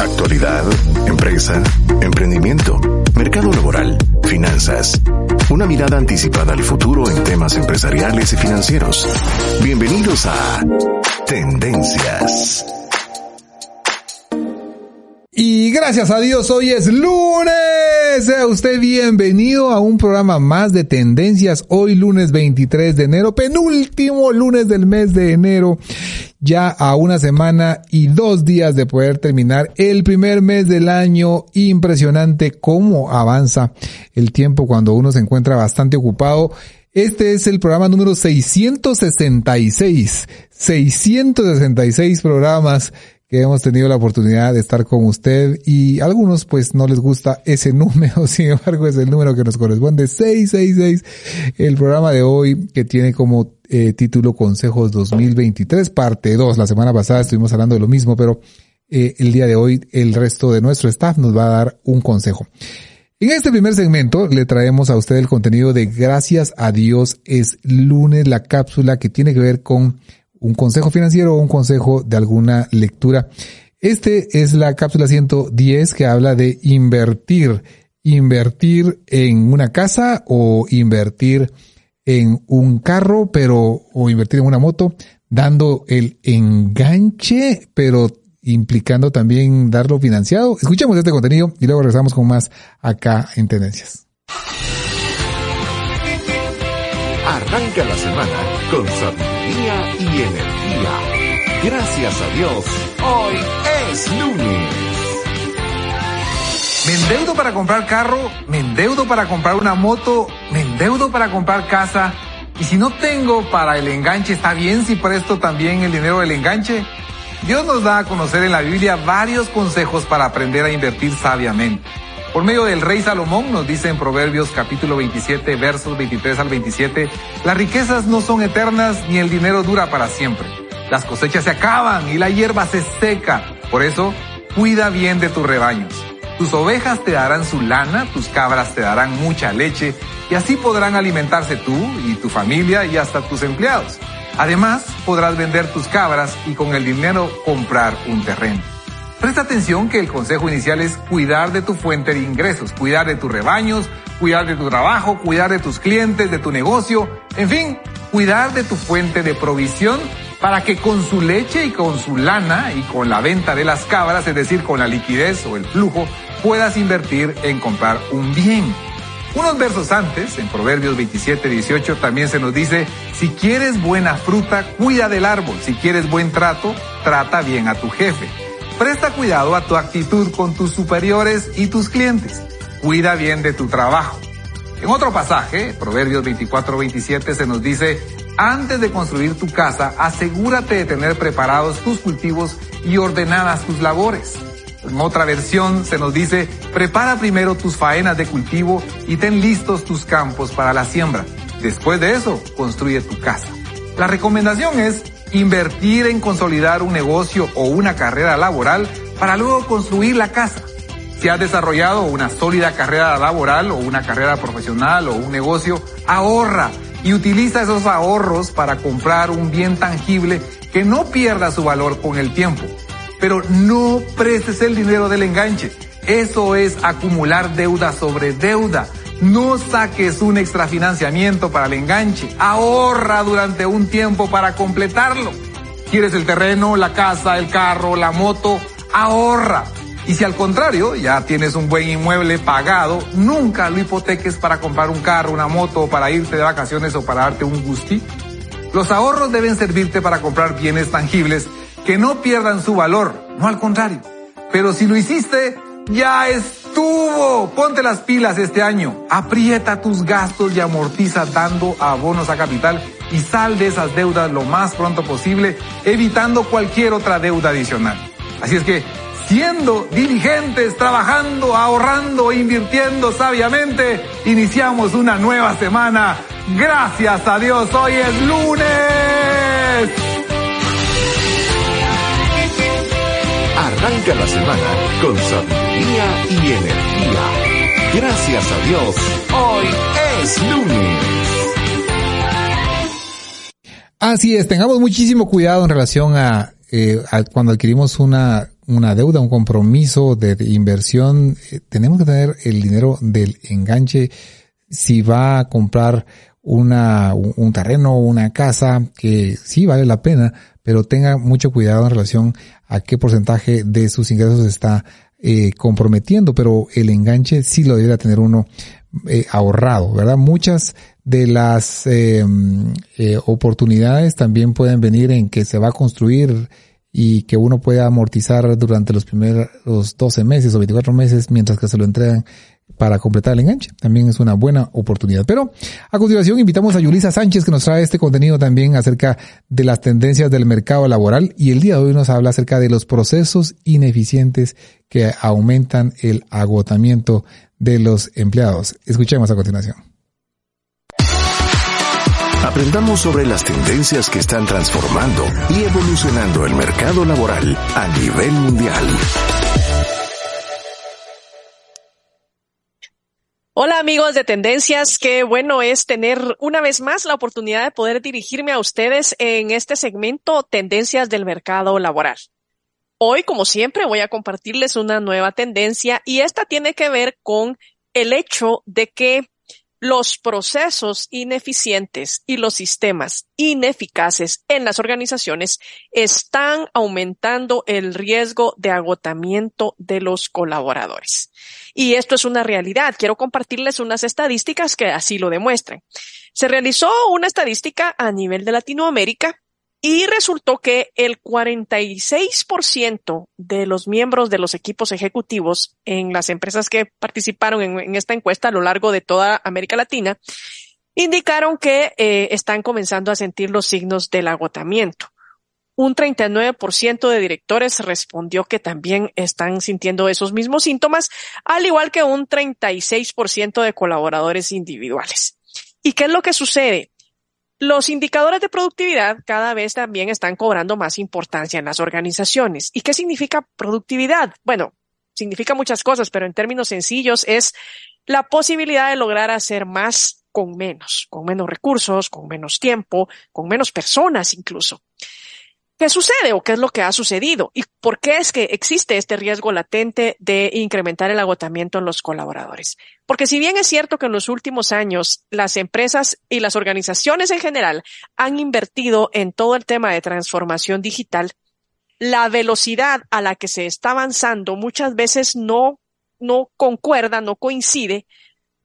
Actualidad, empresa, emprendimiento, mercado laboral, finanzas. Una mirada anticipada al futuro en temas empresariales y financieros. Bienvenidos a Tendencias. Y gracias a Dios, hoy es lunes. Sea usted bienvenido a un programa más de tendencias. Hoy lunes 23 de enero, penúltimo lunes del mes de enero. Ya a una semana y dos días de poder terminar el primer mes del año. Impresionante cómo avanza el tiempo cuando uno se encuentra bastante ocupado. Este es el programa número 666. 666 programas que hemos tenido la oportunidad de estar con usted y algunos pues no les gusta ese número, sin embargo es el número que nos corresponde, 666, el programa de hoy que tiene como eh, título Consejos 2023, parte 2. La semana pasada estuvimos hablando de lo mismo, pero eh, el día de hoy el resto de nuestro staff nos va a dar un consejo. En este primer segmento le traemos a usted el contenido de Gracias a Dios es lunes, la cápsula que tiene que ver con un consejo financiero o un consejo de alguna lectura. Este es la cápsula 110 que habla de invertir. Invertir en una casa o invertir en un carro, pero, o invertir en una moto, dando el enganche, pero implicando también darlo financiado. Escuchemos este contenido y luego regresamos con más acá en Tendencias. Arranca la semana con sabiduría y energía. Gracias a Dios, hoy es lunes. Me endeudo para comprar carro, me endeudo para comprar una moto, me endeudo para comprar casa. Y si no tengo para el enganche, ¿está bien si presto también el dinero del enganche? Dios nos da a conocer en la Biblia varios consejos para aprender a invertir sabiamente. Por medio del rey Salomón nos dice en Proverbios capítulo 27 versos 23 al 27, las riquezas no son eternas ni el dinero dura para siempre. Las cosechas se acaban y la hierba se seca. Por eso, cuida bien de tus rebaños. Tus ovejas te darán su lana, tus cabras te darán mucha leche y así podrán alimentarse tú y tu familia y hasta tus empleados. Además, podrás vender tus cabras y con el dinero comprar un terreno. Presta atención que el consejo inicial es cuidar de tu fuente de ingresos, cuidar de tus rebaños, cuidar de tu trabajo, cuidar de tus clientes, de tu negocio, en fin, cuidar de tu fuente de provisión para que con su leche y con su lana y con la venta de las cabras, es decir, con la liquidez o el flujo, puedas invertir en comprar un bien. Unos versos antes, en Proverbios 27, 18, también se nos dice, si quieres buena fruta, cuida del árbol, si quieres buen trato, trata bien a tu jefe. Presta cuidado a tu actitud con tus superiores y tus clientes. Cuida bien de tu trabajo. En otro pasaje, Proverbios 24-27, se nos dice, antes de construir tu casa, asegúrate de tener preparados tus cultivos y ordenadas tus labores. En otra versión se nos dice, prepara primero tus faenas de cultivo y ten listos tus campos para la siembra. Después de eso, construye tu casa. La recomendación es invertir en consolidar un negocio o una carrera laboral para luego construir la casa. Si has desarrollado una sólida carrera laboral o una carrera profesional o un negocio, ahorra y utiliza esos ahorros para comprar un bien tangible que no pierda su valor con el tiempo. Pero no prestes el dinero del enganche. Eso es acumular deuda sobre deuda. No saques un extrafinanciamiento para el enganche. Ahorra durante un tiempo para completarlo. ¿Quieres el terreno, la casa, el carro, la moto? Ahorra. Y si al contrario ya tienes un buen inmueble pagado, nunca lo hipoteques para comprar un carro, una moto, para irte de vacaciones o para darte un gustito. Los ahorros deben servirte para comprar bienes tangibles que no pierdan su valor, no al contrario. Pero si lo hiciste, ya estuvo. Ponte las pilas este año. Aprieta tus gastos y amortiza dando abonos a capital y sal de esas deudas lo más pronto posible, evitando cualquier otra deuda adicional. Así es que, siendo diligentes, trabajando, ahorrando, invirtiendo sabiamente, iniciamos una nueva semana. Gracias a Dios, hoy es lunes. Arranca semana con sabiduría y energía. Gracias a Dios, hoy es lunes. Así es, tengamos muchísimo cuidado en relación a, eh, cuando adquirimos una, una deuda, un compromiso de, inversión, eh, tenemos que tener el dinero del enganche si va a comprar una, un, un terreno, una casa, que sí vale la pena, pero tenga mucho cuidado en relación a qué porcentaje de sus ingresos está eh, comprometiendo, pero el enganche sí lo debería tener uno eh, ahorrado, ¿verdad? Muchas de las eh, eh, oportunidades también pueden venir en que se va a construir y que uno pueda amortizar durante los primeros 12 meses o 24 meses mientras que se lo entregan para completar el enganche. También es una buena oportunidad. Pero a continuación invitamos a Yulisa Sánchez que nos trae este contenido también acerca de las tendencias del mercado laboral y el día de hoy nos habla acerca de los procesos ineficientes que aumentan el agotamiento de los empleados. Escuchemos a continuación. Aprendamos sobre las tendencias que están transformando y evolucionando el mercado laboral a nivel mundial. Hola amigos de Tendencias, qué bueno es tener una vez más la oportunidad de poder dirigirme a ustedes en este segmento Tendencias del Mercado Laboral. Hoy, como siempre, voy a compartirles una nueva tendencia y esta tiene que ver con el hecho de que los procesos ineficientes y los sistemas ineficaces en las organizaciones están aumentando el riesgo de agotamiento de los colaboradores. Y esto es una realidad. Quiero compartirles unas estadísticas que así lo demuestran. Se realizó una estadística a nivel de Latinoamérica y resultó que el 46% de los miembros de los equipos ejecutivos en las empresas que participaron en, esta encuesta a lo largo de toda América Latina indicaron que eh, están comenzando a sentir los signos del agotamiento. Un 39% de directores respondió que también están sintiendo esos mismos síntomas, al igual que un 36% de colaboradores individuales. ¿Y qué es lo que sucede? Los indicadores de productividad cada vez también están cobrando más importancia en las organizaciones. ¿Y qué significa productividad? Bueno, significa muchas cosas, pero en términos sencillos es la posibilidad de lograr hacer más con menos, con menos recursos, con menos tiempo, con menos personas incluso. ¿Qué sucede o qué es lo que ha sucedido? ¿Y por qué es que existe este riesgo latente de incrementar el agotamiento en los colaboradores? Porque si bien es cierto que en los últimos años las empresas y las organizaciones en general han invertido en todo el tema de transformación digital, la velocidad a la que se está avanzando muchas veces no, no concuerda, no coincide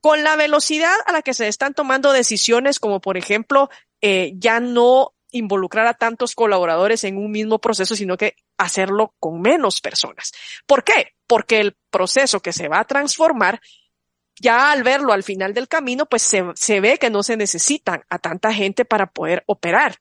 con la velocidad a la que se están tomando decisiones como por ejemplo eh, ya no involucrar a tantos colaboradores en un mismo proceso, sino que hacerlo con menos personas. ¿Por qué? Porque el proceso que se va a transformar, ya al verlo al final del camino, pues se, ve que no se necesitan a tanta gente para poder operar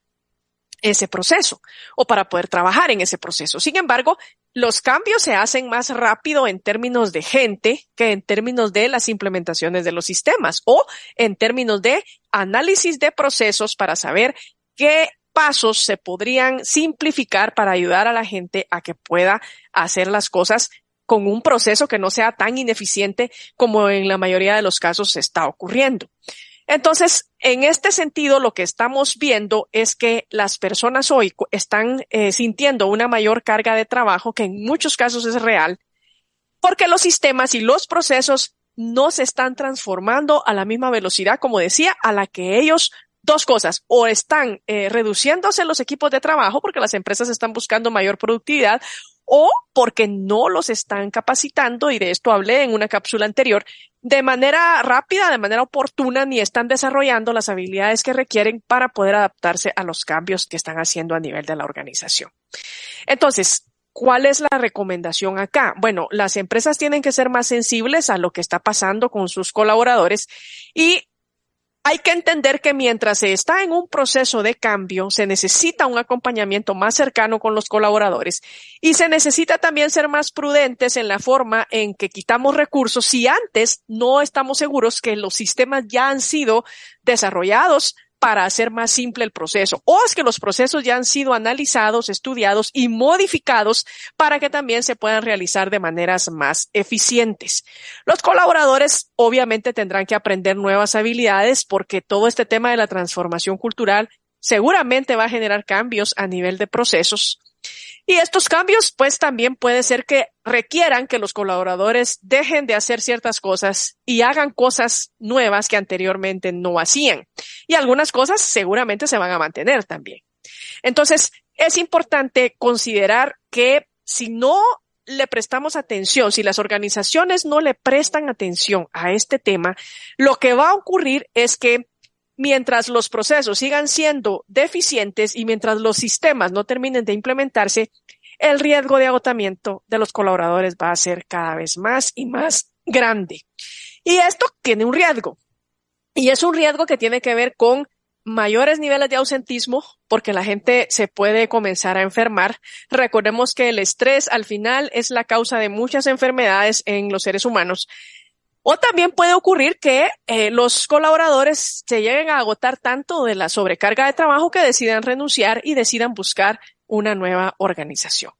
ese proceso o para poder trabajar en ese proceso. Sin embargo, los cambios se hacen más rápido en términos de gente que en términos de las implementaciones de los sistemas o en términos de análisis de procesos para saber qué pasos se podrían simplificar para ayudar a la gente a que pueda hacer las cosas con un proceso que no sea tan ineficiente como en la mayoría de los casos está ocurriendo. Entonces, en este sentido, lo que estamos viendo es que las personas hoy están eh, sintiendo una mayor carga de trabajo, que en muchos casos es real, porque los sistemas y los procesos no se están transformando a la misma velocidad, como decía, a la que ellos dos cosas, o están eh, reduciéndose los equipos de trabajo porque las empresas están buscando mayor productividad o porque no los están capacitando, y de esto hablé en una cápsula anterior, de manera rápida, de manera oportuna, ni están desarrollando las habilidades que requieren para poder adaptarse a los cambios que están haciendo a nivel de la organización. Entonces, ¿Cuál es la recomendación acá? Bueno, las empresas tienen que ser más sensibles a lo que está pasando con sus colaboradores y hay que entender que mientras se está en un proceso de cambio, se necesita un acompañamiento más cercano con los colaboradores y se necesita también ser más prudentes en la forma en que quitamos recursos si antes no estamos seguros que los sistemas ya han sido desarrollados para hacer más simple el proceso o es que los procesos ya han sido analizados, estudiados y modificados para que también se puedan realizar de maneras más eficientes. Los colaboradores obviamente tendrán que aprender nuevas habilidades porque todo este tema de la transformación cultural seguramente va a generar cambios a nivel de procesos y estos cambios, pues también puede ser que requieran que los colaboradores dejen de hacer ciertas cosas y hagan cosas nuevas que anteriormente no hacían. Y algunas cosas seguramente se van a mantener también. Entonces, es importante considerar que si no le prestamos atención, si las organizaciones no le prestan atención a este tema, lo que va a ocurrir es que mientras los procesos sigan siendo deficientes y mientras los sistemas no terminen de implementarse, el riesgo de agotamiento de los colaboradores va a ser cada vez más y más grande. Y esto tiene un riesgo. Y es un riesgo que tiene que ver con mayores niveles de ausentismo porque la gente se puede comenzar a enfermar. Recordemos que el estrés al final es la causa de muchas enfermedades en los seres humanos o también puede ocurrir que eh, los colaboradores se lleguen a agotar tanto de la sobrecarga de trabajo que decidan renunciar y decidan buscar una nueva organización.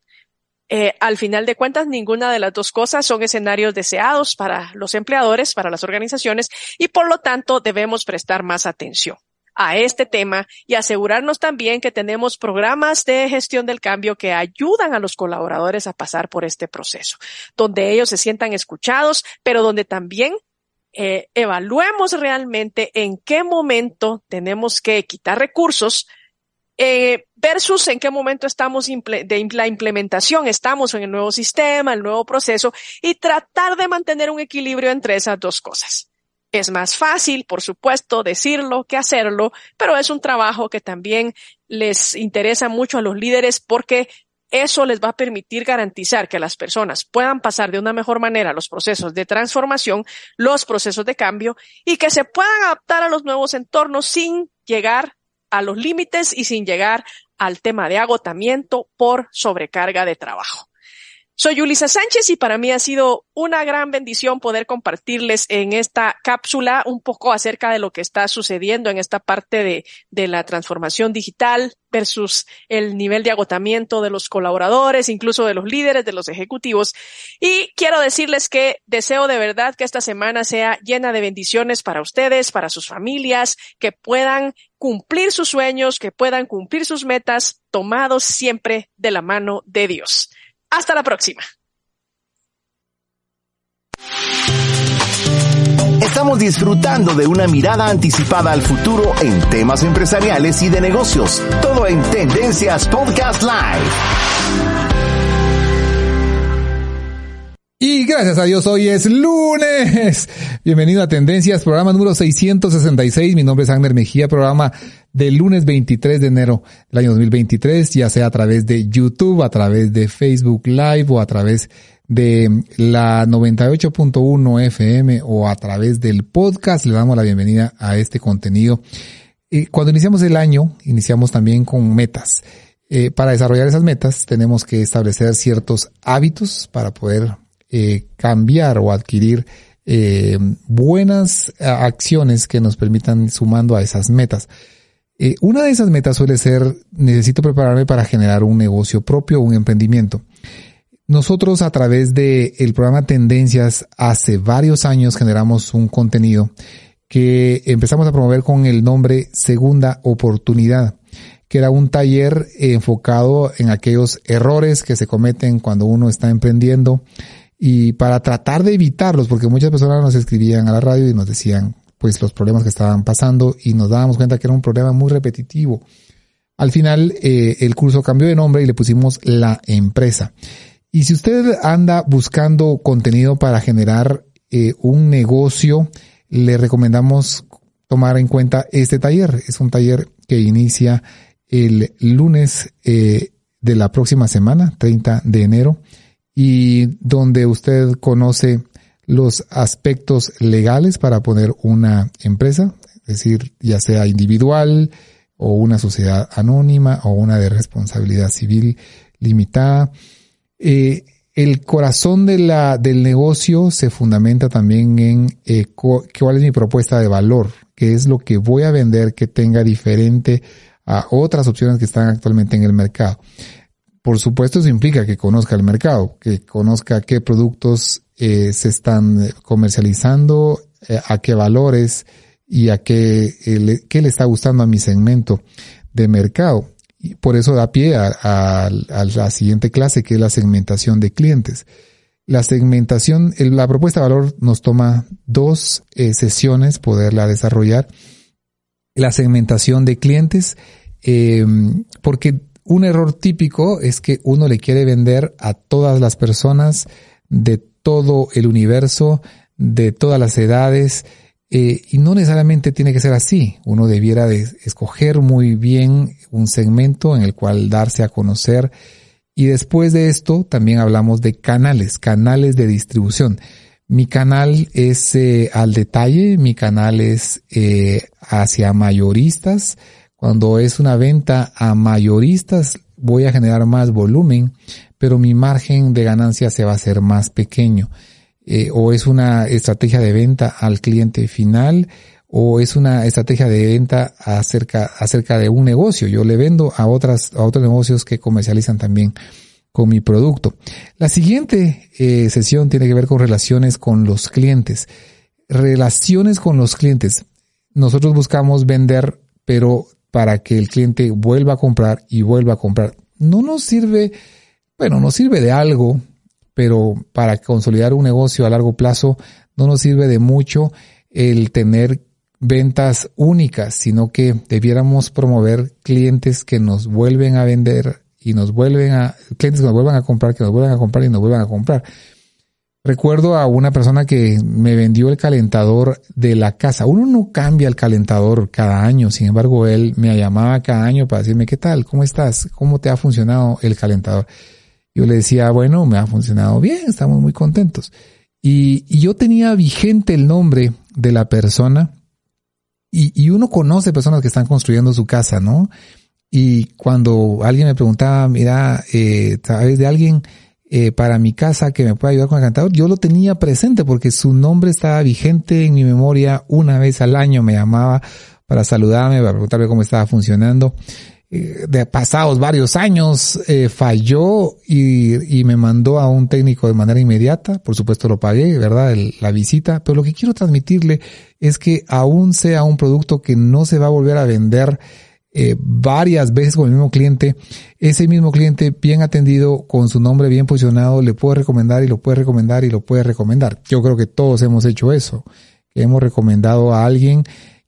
Eh, al final de cuentas, ninguna de las dos cosas son escenarios deseados para los empleadores, para las organizaciones, y por lo tanto debemos prestar más atención a este tema y asegurarnos también que tenemos programas de gestión del cambio que ayudan a los colaboradores a pasar por este proceso, donde ellos se sientan escuchados, pero donde también eh, evaluemos realmente en qué momento tenemos que quitar recursos eh, versus en qué momento estamos de la implementación, estamos en el nuevo sistema, el nuevo proceso y tratar de mantener un equilibrio entre esas dos cosas. Es más fácil, por supuesto, decirlo que hacerlo, pero es un trabajo que también les interesa mucho a los líderes porque eso les va a permitir garantizar que las personas puedan pasar de una mejor manera los procesos de transformación, los procesos de cambio y que se puedan adaptar a los nuevos entornos sin llegar a los límites y sin llegar al tema de agotamiento por sobrecarga de trabajo. Soy Yulisa Sánchez y para mí ha sido una gran bendición poder compartirles en esta cápsula un poco acerca de lo que está sucediendo en esta parte de, de, la transformación digital versus el nivel de agotamiento de los colaboradores, incluso de los líderes, de los ejecutivos. Y quiero decirles que deseo de verdad que esta semana sea llena de bendiciones para ustedes, para sus familias, que puedan cumplir sus sueños, que puedan cumplir sus metas, tomados siempre de la mano de Dios. Hasta la próxima. Estamos disfrutando de una mirada anticipada al futuro en temas empresariales y de negocios. Todo en Tendencias Podcast Live. Y gracias a Dios, hoy es lunes. Bienvenido a Tendencias, programa número 666. Mi nombre es Agner Mejía, programa del lunes 23 de enero del año 2023, ya sea a través de YouTube, a través de Facebook Live o a través de la 98.1 FM o a través del podcast. Le damos la bienvenida a este contenido. Y cuando iniciamos el año, iniciamos también con metas. Eh, para desarrollar esas metas tenemos que establecer ciertos hábitos para poder eh, cambiar o adquirir eh, buenas acciones que nos permitan sumando a esas metas. Eh, una de esas metas suele ser, necesito prepararme para generar un negocio propio, un emprendimiento. Nosotros a través del el programa Tendencias hace varios años generamos un contenido que empezamos a promover con el nombre Segunda Oportunidad, que era un taller enfocado en aquellos errores que se cometen cuando uno está emprendiendo y para tratar de evitarlos, porque muchas personas nos escribían a la radio y nos decían, pues los problemas que estaban pasando y nos dábamos cuenta que era un problema muy repetitivo. Al final eh, el curso cambió de nombre y le pusimos la empresa. Y si usted anda buscando contenido para generar eh, un negocio, le recomendamos tomar en cuenta este taller. Es un taller que inicia el lunes eh, de la próxima semana, 30 de enero, y donde usted conoce los aspectos legales para poner una empresa, es decir, ya sea individual o una sociedad anónima o una de responsabilidad civil limitada. Eh, el corazón de la, del negocio se fundamenta también en eh, cuál es mi propuesta de valor, qué es lo que voy a vender que tenga diferente a otras opciones que están actualmente en el mercado. Por supuesto, eso implica que conozca el mercado, que conozca qué productos eh, se están comercializando, eh, a qué valores y a qué, qué le está gustando a mi segmento de mercado. Y por eso da pie a, la siguiente clase, que es la segmentación de clientes. La segmentación, la propuesta de valor nos toma dos eh, sesiones poderla desarrollar. La segmentación de clientes, eh, porque un error típico es que uno le quiere vender a todas las personas de todo el universo, de todas las edades, eh, y no necesariamente tiene que ser así. Uno debiera de escoger muy bien un segmento en el cual darse a conocer. Y después de esto también hablamos de canales, canales de distribución. Mi canal es eh, al detalle, mi canal es eh, hacia mayoristas. Cuando es una venta a mayoristas voy a generar más volumen, pero mi margen de ganancia se va a hacer más pequeño. Eh, o es una estrategia de venta al cliente final o es una estrategia de venta acerca, acerca de un negocio. Yo le vendo a otras, a otros negocios que comercializan también con mi producto. La siguiente eh, sesión tiene que ver con relaciones con los clientes. Relaciones con los clientes. Nosotros buscamos vender, pero para que el cliente vuelva a comprar y vuelva a comprar. No nos sirve, bueno, nos sirve de algo pero para consolidar un negocio a largo plazo no nos sirve de mucho el tener ventas únicas, sino que debiéramos promover clientes que nos vuelven a vender y nos vuelven a, clientes que nos vuelvan a comprar, que nos vuelvan a comprar y nos vuelvan a comprar. Recuerdo a una persona que me vendió el calentador de la casa. Uno no cambia el calentador cada año, sin embargo, él me llamaba cada año para decirme, ¿qué tal? ¿Cómo estás? ¿Cómo te ha funcionado el calentador? Yo le decía, bueno, me ha funcionado bien, estamos muy contentos. Y, yo tenía vigente el nombre de la persona y, uno conoce personas que están construyendo su casa, ¿no? Y cuando alguien me preguntaba, mira, eh, ¿sabes de alguien eh, para mi casa que me pueda ayudar con el cantador? Yo lo tenía presente porque su nombre estaba vigente en mi memoria. Una vez al año me llamaba para saludarme, para preguntarme cómo estaba funcionando. Eh, de pasados varios años eh, falló y, me mandó a un técnico de manera inmediata. Por supuesto lo pagué, ¿verdad? la visita. Pero lo que quiero transmitirle es que aún sea un producto que no se va a volver a vender eh, varias veces con el mismo cliente, ese mismo cliente bien atendido, con su nombre bien posicionado, le puede recomendar y lo puede recomendar y lo puede recomendar. Yo creo que todos hemos hecho eso, que hemos recomendado a alguien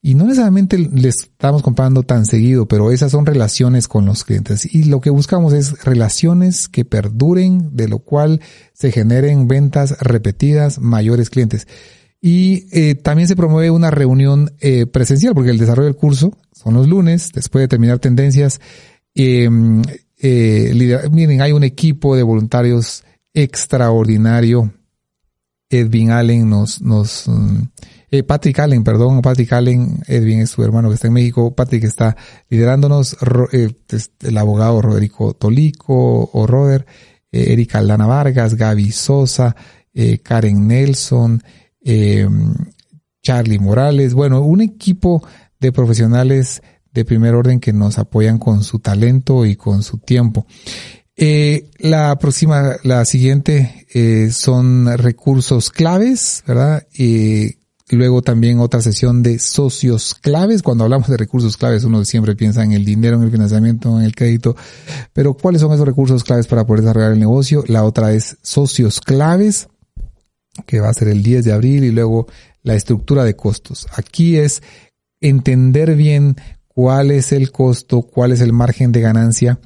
y no necesariamente les estamos comprando tan seguido, pero esas son relaciones con los clientes. Y lo que buscamos es relaciones que perduren, de lo cual se generen ventas repetidas, mayores clientes. Y eh, también se promueve una reunión eh, presencial, porque el desarrollo del curso son los lunes, después de terminar tendencias. Em, eh, miren, hay un equipo de voluntarios extraordinario. Edwin Allen nos, nos, mm, eh, Patrick Allen, perdón, Patrick Allen, Edwin es su hermano que está en México, Patrick está liderándonos, eh, el abogado Roderico Tolico o Roder, eh, Erika Aldana Vargas, Gaby Sosa, Karen Nelson, Charlie Morales, bueno, un equipo profesionales de primer orden que nos apoyan con su talento y con su tiempo. la próxima, la siguiente son recursos claves, ¿verdad? Luego también otra sesión de socios claves. Cuando hablamos de recursos claves, uno siempre piensa en el dinero, en el financiamiento, en el crédito. Pero ¿cuáles son esos recursos claves para poder desarrollar el negocio? La otra es socios claves, que va a ser el 10 de abril, y luego la estructura de costos. Aquí es entender bien cuál es el costo, cuál es el margen de ganancia.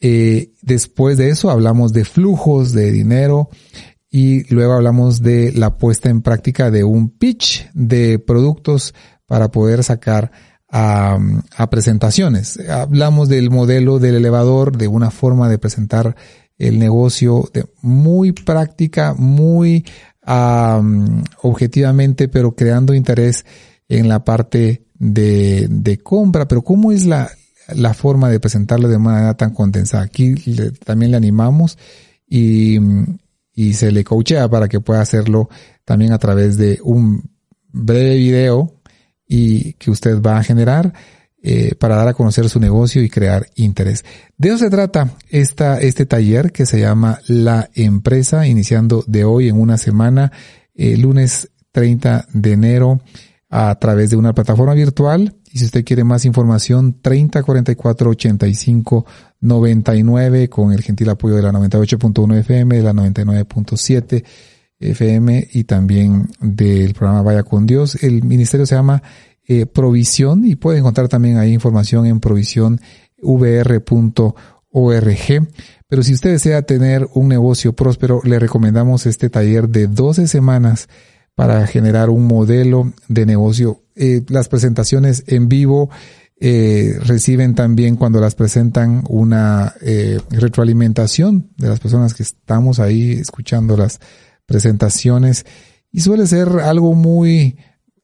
Eh, después de eso hablamos de flujos de dinero, y luego hablamos de la puesta en práctica de un pitch de productos para poder sacar a, presentaciones. Hablamos del modelo del elevador, de una forma de presentar el negocio de muy práctica, muy objetivamente, pero creando interés en la parte de, de compra, pero ¿cómo es la, la forma de presentarlo de manera tan condensada? Aquí también le animamos y, y se le coachea para que pueda hacerlo también a través de un breve video y que usted va a generar eh, para dar a conocer su negocio y crear interés. De eso se trata esta, este taller que se llama La Empresa, iniciando de hoy en una semana, eh, lunes 30 de enero, a través de una plataforma virtual. Y si usted quiere más información, 30 44 85 99 con el gentil apoyo de la 98.1 FM, de la 99.7 FM y también del programa Vaya con Dios. El ministerio se llama eh, Provisión y puede encontrar también ahí información en provisionvr.org. Pero si usted desea tener un negocio próspero, le recomendamos este taller de 12 semanas para generar un modelo de negocio. Eh, las presentaciones en vivo eh, reciben también cuando las presentan una eh, retroalimentación de las personas que estamos ahí escuchando las presentaciones y suele ser algo muy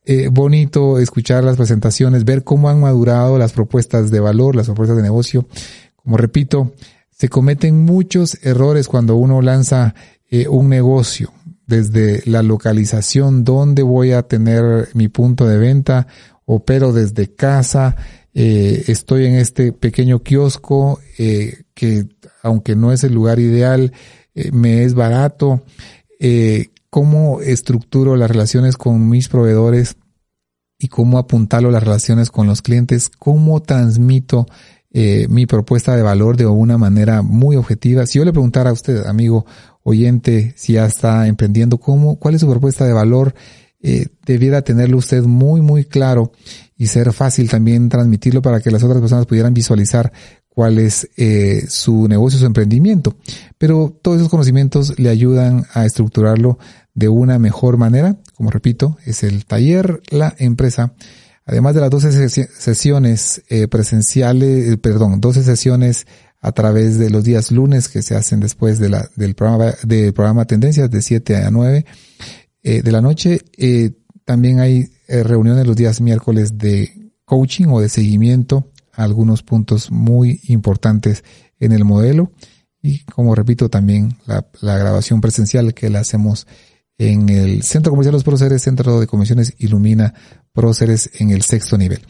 eh, bonito escuchar las presentaciones, ver cómo han madurado las propuestas de valor, las propuestas de negocio. Como repito, se cometen muchos errores cuando uno lanza eh, un negocio, desde la localización, dónde voy a tener mi punto de venta, opero desde casa, eh, estoy en este pequeño kiosco que aunque no es el lugar ideal, me es barato, eh, cómo estructuro las relaciones con mis proveedores y cómo apuntalo las relaciones con los clientes, cómo transmito eh, mi propuesta de valor de una manera muy objetiva. Si yo le preguntara a usted, amigo oyente, si ya está emprendiendo, cómo, cuál es su propuesta de valor, eh, debiera tenerlo usted muy, muy claro y ser fácil también transmitirlo para que las otras personas pudieran visualizar cuál es eh, su negocio, su emprendimiento. Pero todos esos conocimientos le ayudan a estructurarlo de una mejor manera. Como repito, es el taller, la empresa. Además de las 12 sesiones eh, presenciales, eh, perdón, 12 sesiones a través de los días lunes que se hacen después de la, del programa, del programa Tendencias de 7 a 9 eh, de la noche. Eh, también hay eh, reuniones los días miércoles de coaching o de seguimiento algunos puntos muy importantes en el modelo y como repito también la, grabación presencial que la hacemos en el Centro Comercial Los Próceres, Centro de Comisiones Ilumina Próceres en el sexto nivel.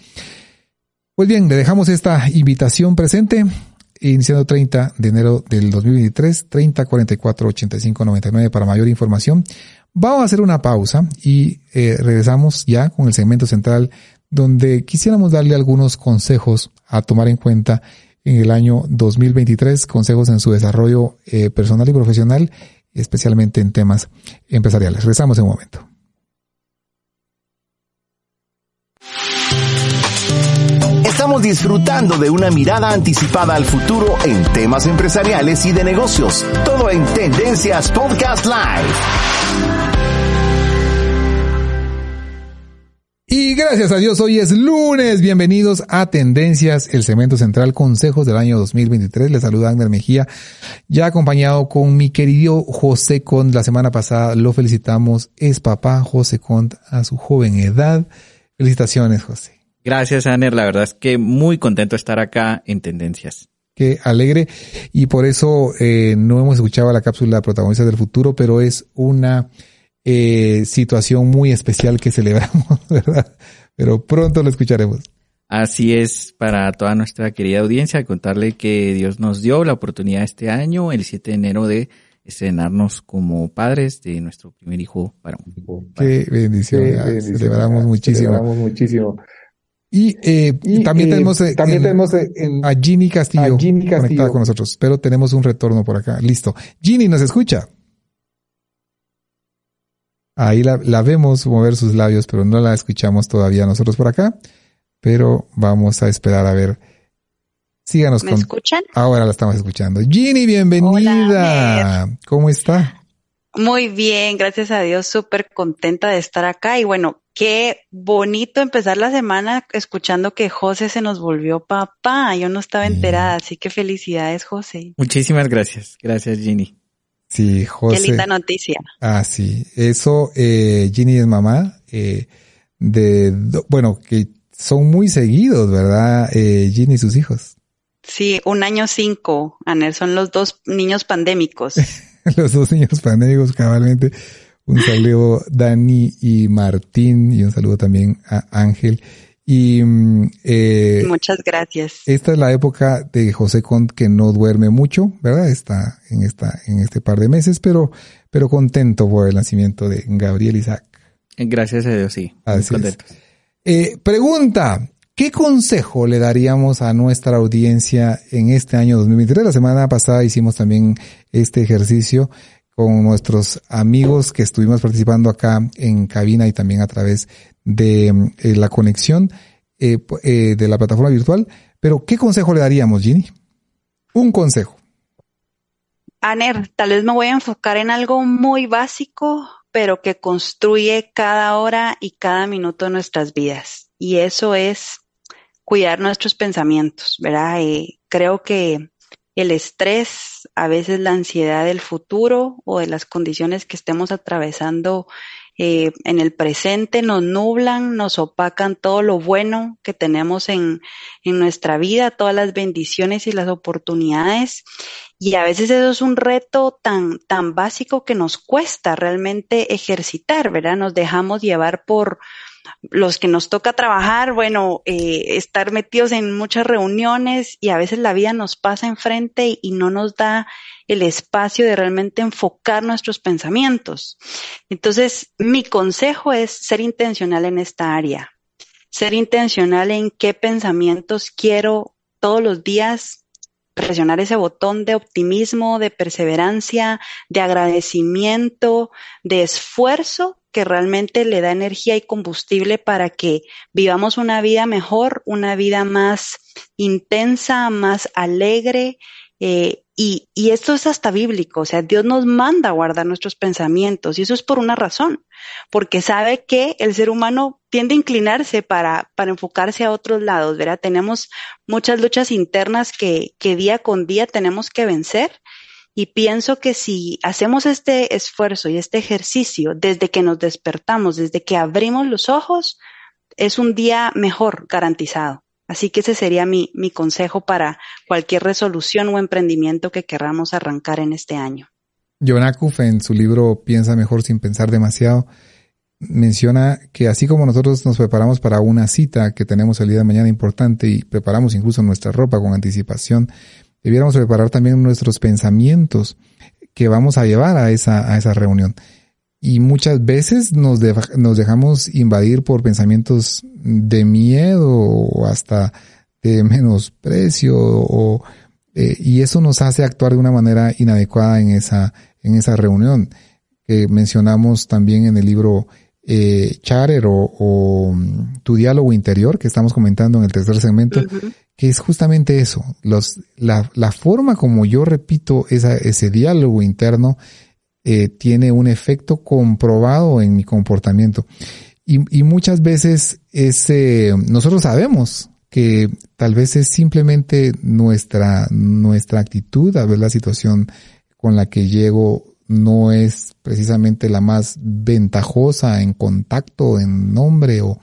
Pues bien, le dejamos esta invitación presente iniciando 30 de enero del 2023, 30 44 85 99 para mayor información. Vamos a hacer una pausa y eh, regresamos ya con el segmento central donde quisiéramos darle algunos consejos a tomar en cuenta en el año 2023, consejos en su desarrollo eh, personal y profesional, especialmente en temas empresariales. Regresamos en un momento. Disfrutando de una mirada anticipada al futuro en temas empresariales y de negocios. Todo en Tendencias Podcast Live. Y gracias a Dios, hoy es lunes. Bienvenidos a Tendencias, el cemento central, consejos del año 2023. Les saluda Agner Mejía, ya acompañado con mi querido José Cont. La semana pasada lo felicitamos. Es papá José Cont a su joven edad. Felicitaciones, José. Gracias, Aner. La verdad es que muy contento de estar acá en Tendencias. Qué alegre. Y por eso eh, no hemos escuchado la cápsula Protagonistas del Futuro, pero es una eh, situación muy especial que celebramos, ¿verdad? Pero pronto lo escucharemos. Así es, para toda nuestra querida audiencia, contarle que Dios nos dio la oportunidad este año, el 7 de enero, de estrenarnos como padres de nuestro primer hijo para un Qué bendición, celebramos muchísimo. Celebramos muchísimo. Y, eh, también eh, tenemos, eh, también tenemos a Ginny Castillo, Ginny Castillo conectada con nosotros, pero tenemos un retorno por acá. Listo. Ginny, ¿nos escucha? Ahí la, la, vemos mover sus labios, pero no la escuchamos todavía nosotros por acá. Pero vamos a esperar a ver. Síganos ¿Me escuchan? Ahora la estamos escuchando. Ginny, bienvenida. ¿Cómo está? Muy bien, gracias a Dios, súper contenta de estar acá. Y bueno, qué bonito empezar la semana escuchando que José se nos volvió papá. Yo no estaba enterada, así que felicidades, José. Muchísimas gracias. Gracias, Ginny. Sí, José. Qué linda noticia. Ah, sí. Eso, eh, Ginny es mamá, eh, de, bueno, que son muy seguidos, ¿verdad, eh, Ginny y sus hijos? Sí, un año cinco, Aner, son los dos niños pandémicos. los dos niños pandémicos, cabalmente. Un saludo Dani y Martín y un saludo también a Ángel. Y mm, eh, muchas gracias. Esta es la época de José Cont que no duerme mucho, ¿verdad? Está en esta en este par de meses, pero pero contento por el nacimiento de Gabriel Isaac. Gracias a Dios, sí. Así eh, pregunta, ¿qué consejo le daríamos a nuestra audiencia en este año 2023? La semana pasada hicimos también este ejercicio con nuestros amigos que estuvimos participando acá en cabina y también a través de eh, la conexión eh, de la plataforma virtual. Pero, ¿qué consejo le daríamos, Ginny? Un consejo. Aner, tal vez me voy a enfocar en algo muy básico, pero que construye cada hora y cada minuto de nuestras vidas. Y eso es cuidar nuestros pensamientos, ¿verdad? Eh, creo que el estrés, a veces la ansiedad del futuro o de las condiciones que estemos atravesando eh, en el presente nos nublan, nos opacan todo lo bueno que tenemos en, en nuestra vida, todas las bendiciones y las oportunidades. Y a veces eso es un reto tan, tan básico que nos cuesta realmente ejercitar, ¿verdad? Nos dejamos llevar por, los que nos toca trabajar, bueno, eh, estar metidos en muchas reuniones y a veces la vida nos pasa enfrente y, no nos da el espacio de realmente enfocar nuestros pensamientos. Entonces, mi consejo es ser intencional en esta área, ser intencional en qué pensamientos quiero todos los días presionar ese botón de optimismo, de perseverancia, de agradecimiento, de esfuerzo que realmente le da energía y combustible para que vivamos una vida mejor, una vida más intensa, más alegre. Eh, y, y, esto es hasta bíblico, o sea, Dios nos manda a guardar nuestros pensamientos y eso es por una razón, porque sabe que el ser humano tiende a inclinarse para, para enfocarse a otros lados, ¿verdad? Tenemos muchas luchas internas que, que día con día tenemos que vencer y pienso que si hacemos este esfuerzo y este ejercicio desde que nos despertamos, desde que abrimos los ojos, es un día mejor garantizado. Así que ese sería mi, mi consejo para cualquier resolución o emprendimiento que queramos arrancar en este año. John en su libro Piensa mejor sin pensar demasiado menciona que así como nosotros nos preparamos para una cita que tenemos el día de mañana importante y preparamos incluso nuestra ropa con anticipación, debiéramos preparar también nuestros pensamientos que vamos a llevar a esa, a esa reunión. Y muchas veces nos, dejamos invadir por pensamientos de miedo o hasta de menosprecio o, eh, y eso nos hace actuar de una manera inadecuada en esa, en esa reunión que mencionamos también en el libro eh, Chatter o, mm, Tu diálogo interior que estamos comentando en el tercer segmento, que es justamente eso, los, la, la forma como yo repito esa, ese diálogo interno eh, tiene un efecto comprobado en mi comportamiento. Y, y muchas veces ese, nosotros sabemos que tal vez es simplemente nuestra, nuestra actitud a ver la situación con la que llego no es precisamente la más ventajosa en contacto, en nombre o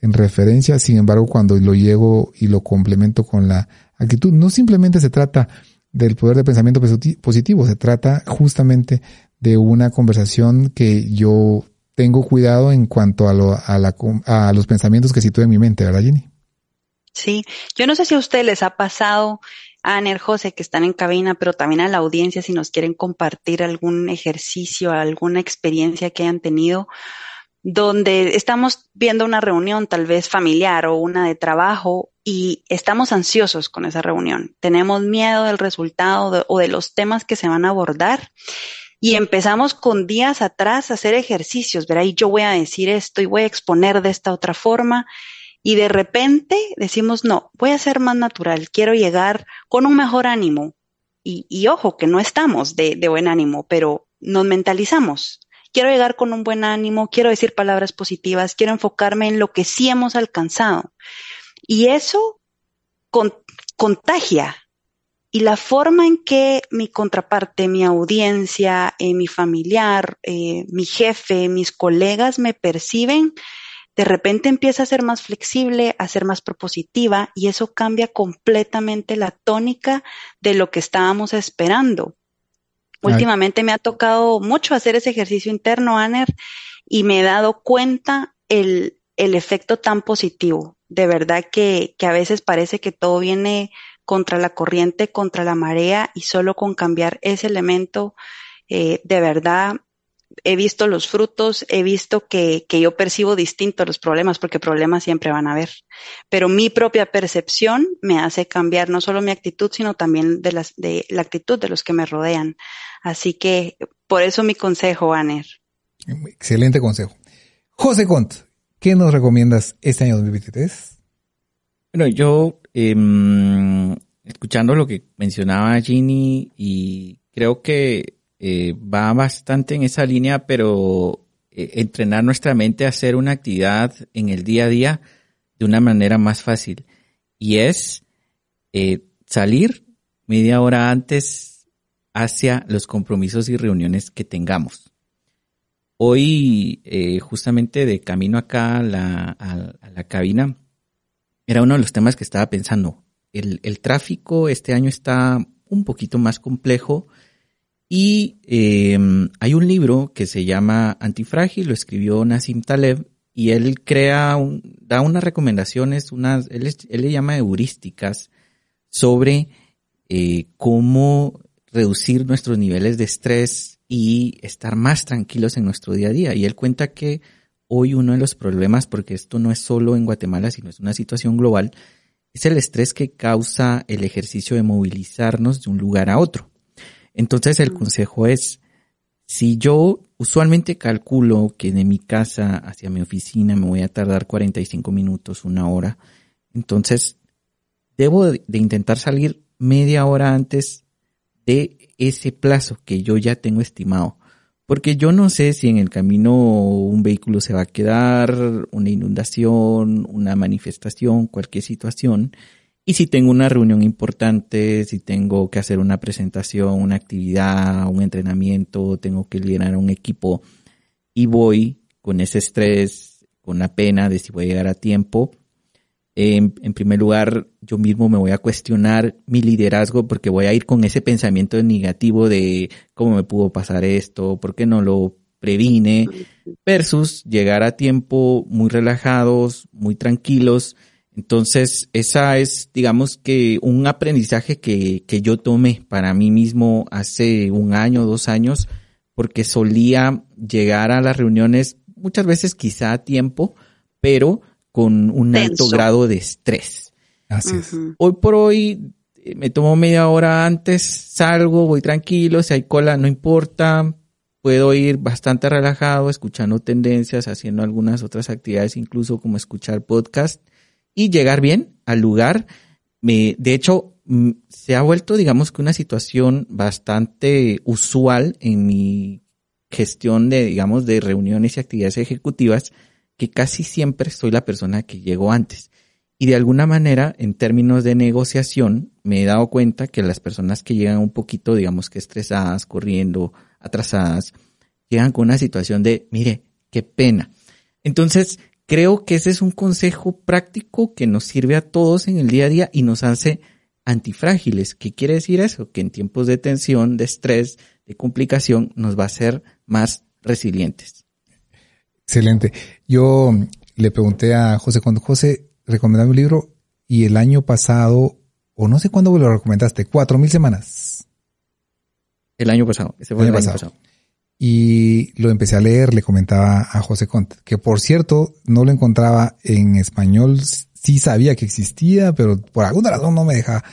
en referencia. Sin embargo, cuando lo llego y lo complemento con la actitud, no simplemente se trata del poder de pensamiento positivo, se trata justamente de una conversación que yo tengo cuidado en cuanto a, lo, a, la, a los pensamientos que sitúo en mi mente, ¿verdad, Jenny? Sí, yo no sé si a ustedes les ha pasado, Aner, José, que están en cabina, pero también a la audiencia si nos quieren compartir algún ejercicio, alguna experiencia que hayan tenido donde estamos viendo una reunión tal vez familiar o una de trabajo y estamos ansiosos con esa reunión. Tenemos miedo del resultado o de los temas que se van a abordar y empezamos con días atrás a hacer ejercicios, ¿verdad? Y yo voy a decir esto y voy a exponer de esta otra forma y de repente decimos, no, voy a ser más natural, quiero llegar con un mejor ánimo. Y, y ojo, que no estamos de, de buen ánimo, pero nos mentalizamos quiero llegar con un buen ánimo, quiero decir palabras positivas, quiero enfocarme en lo que sí hemos alcanzado. Y eso contagia. Y la forma en que mi contraparte, mi audiencia, eh, mi familiar, eh, mi jefe, mis colegas me perciben, de repente empieza a ser más flexible, a ser más propositiva y eso cambia completamente la tónica de lo que estábamos esperando. Últimamente me ha tocado mucho hacer ese ejercicio interno, Aner, y me he dado cuenta el, el efecto tan positivo. De verdad que, que a veces parece que todo viene contra la corriente, contra la marea y solo con cambiar ese elemento, eh, de verdad he visto los frutos, he visto que, que, yo percibo distinto los problemas, porque problemas siempre van a haber. Pero mi propia percepción me hace cambiar no solo mi actitud, sino también de, las, de la actitud de los que me rodean. Así que por eso mi consejo, Aner. Excelente consejo. José Cont, ¿qué nos recomiendas este año 2023? Bueno, yo, eh, escuchando lo que mencionaba Ginny, y creo que eh, va bastante en esa línea, pero eh, entrenar nuestra mente a hacer una actividad en el día a día de una manera más fácil. Y es eh, salir media hora antes hacia los compromisos y reuniones que tengamos. Hoy, justamente de camino acá a la, cabina, era uno de los temas que estaba pensando. El tráfico este año está un poquito más complejo y eh, hay un libro que se llama Antifrágil, lo escribió Nassim Taleb, y él crea, un, da unas recomendaciones, unas, él, él le llama heurísticas sobre eh, cómo reducir nuestros niveles de estrés y estar más tranquilos en nuestro día a día. Y él cuenta que hoy uno de los problemas, porque esto no es solo en Guatemala, sino es una situación global, es el estrés que causa el ejercicio de movilizarnos de un lugar a otro. Entonces el consejo es, si yo usualmente calculo que de mi casa hacia mi oficina me voy a tardar 45 minutos, una hora, entonces debo de intentar salir media hora antes de ese plazo que yo ya tengo estimado. Porque yo no sé si en el camino un vehículo se va a quedar, una inundación, una manifestación, cualquier situación. Y si tengo una reunión importante, si tengo que hacer una presentación, una actividad, un entrenamiento, tengo que liderar un equipo y voy con ese estrés, con la pena de si voy a llegar a tiempo, en, en, primer lugar, yo mismo me voy a cuestionar mi liderazgo porque voy a ir con ese pensamiento negativo de cómo me pudo pasar esto, por qué no lo previne, versus llegar a tiempo muy relajados, muy tranquilos entonces, esa es, digamos que un aprendizaje que, que yo tomé para mí mismo hace un año, dos años, porque solía llegar a las reuniones muchas veces quizá a tiempo, pero con un alto grado de estrés. Así es. Hoy por hoy eh, me tomo media hora antes, salgo, voy tranquilo, si hay cola no importa, puedo ir bastante relajado, escuchando tendencias, haciendo algunas otras actividades, incluso como escuchar podcast y llegar bien al lugar. De hecho, mm, se ha vuelto, digamos que una situación bastante usual en mi gestión de, digamos, de reuniones y actividades ejecutivas, que casi siempre soy la persona que llegó antes. Y de alguna manera, en términos de negociación, me he dado cuenta que las personas que llegan un poquito, digamos que estresadas, corriendo, atrasadas, llegan con una situación de, mire, qué pena. Entonces, Creo que ese es un consejo práctico que nos sirve a todos en el día a día y nos hace antifrágiles. ¿Qué quiere decir eso? Que en tiempos de tensión, de estrés, de complicación, nos va a hacer más resilientes. Excelente. Yo le pregunté a José cuando José recomendaba un libro y el año pasado, o no sé cuándo lo recomendaste, cuatro mil semanas. El año pasado, ese fue el, año, pasado y lo empecé a leer, le comentaba a José Conte, que por cierto no lo encontraba en español, sí sabía que existía, pero por alguna razón no me dejaba.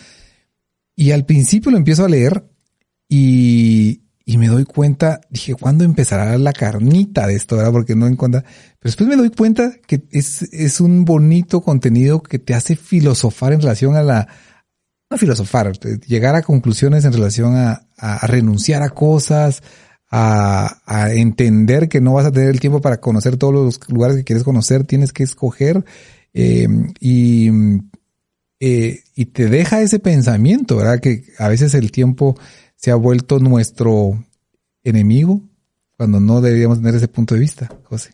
Y al principio lo empiezo a leer y, me doy cuenta, dije, ¿cuándo empezará la carnita de esto? ¿verdad? Porque no encuentra. Pero después me doy cuenta que es, es un bonito contenido que te hace filosofar en relación a la, no filosofar, llegar a conclusiones en relación a, a renunciar a cosas, a, entender que no vas a tener el tiempo para conocer todos los lugares que quieres conocer, tienes que escoger eh, y, eh, y te deja ese pensamiento, ¿verdad? Que a veces el tiempo se ha vuelto nuestro enemigo cuando no deberíamos tener ese punto de vista, José.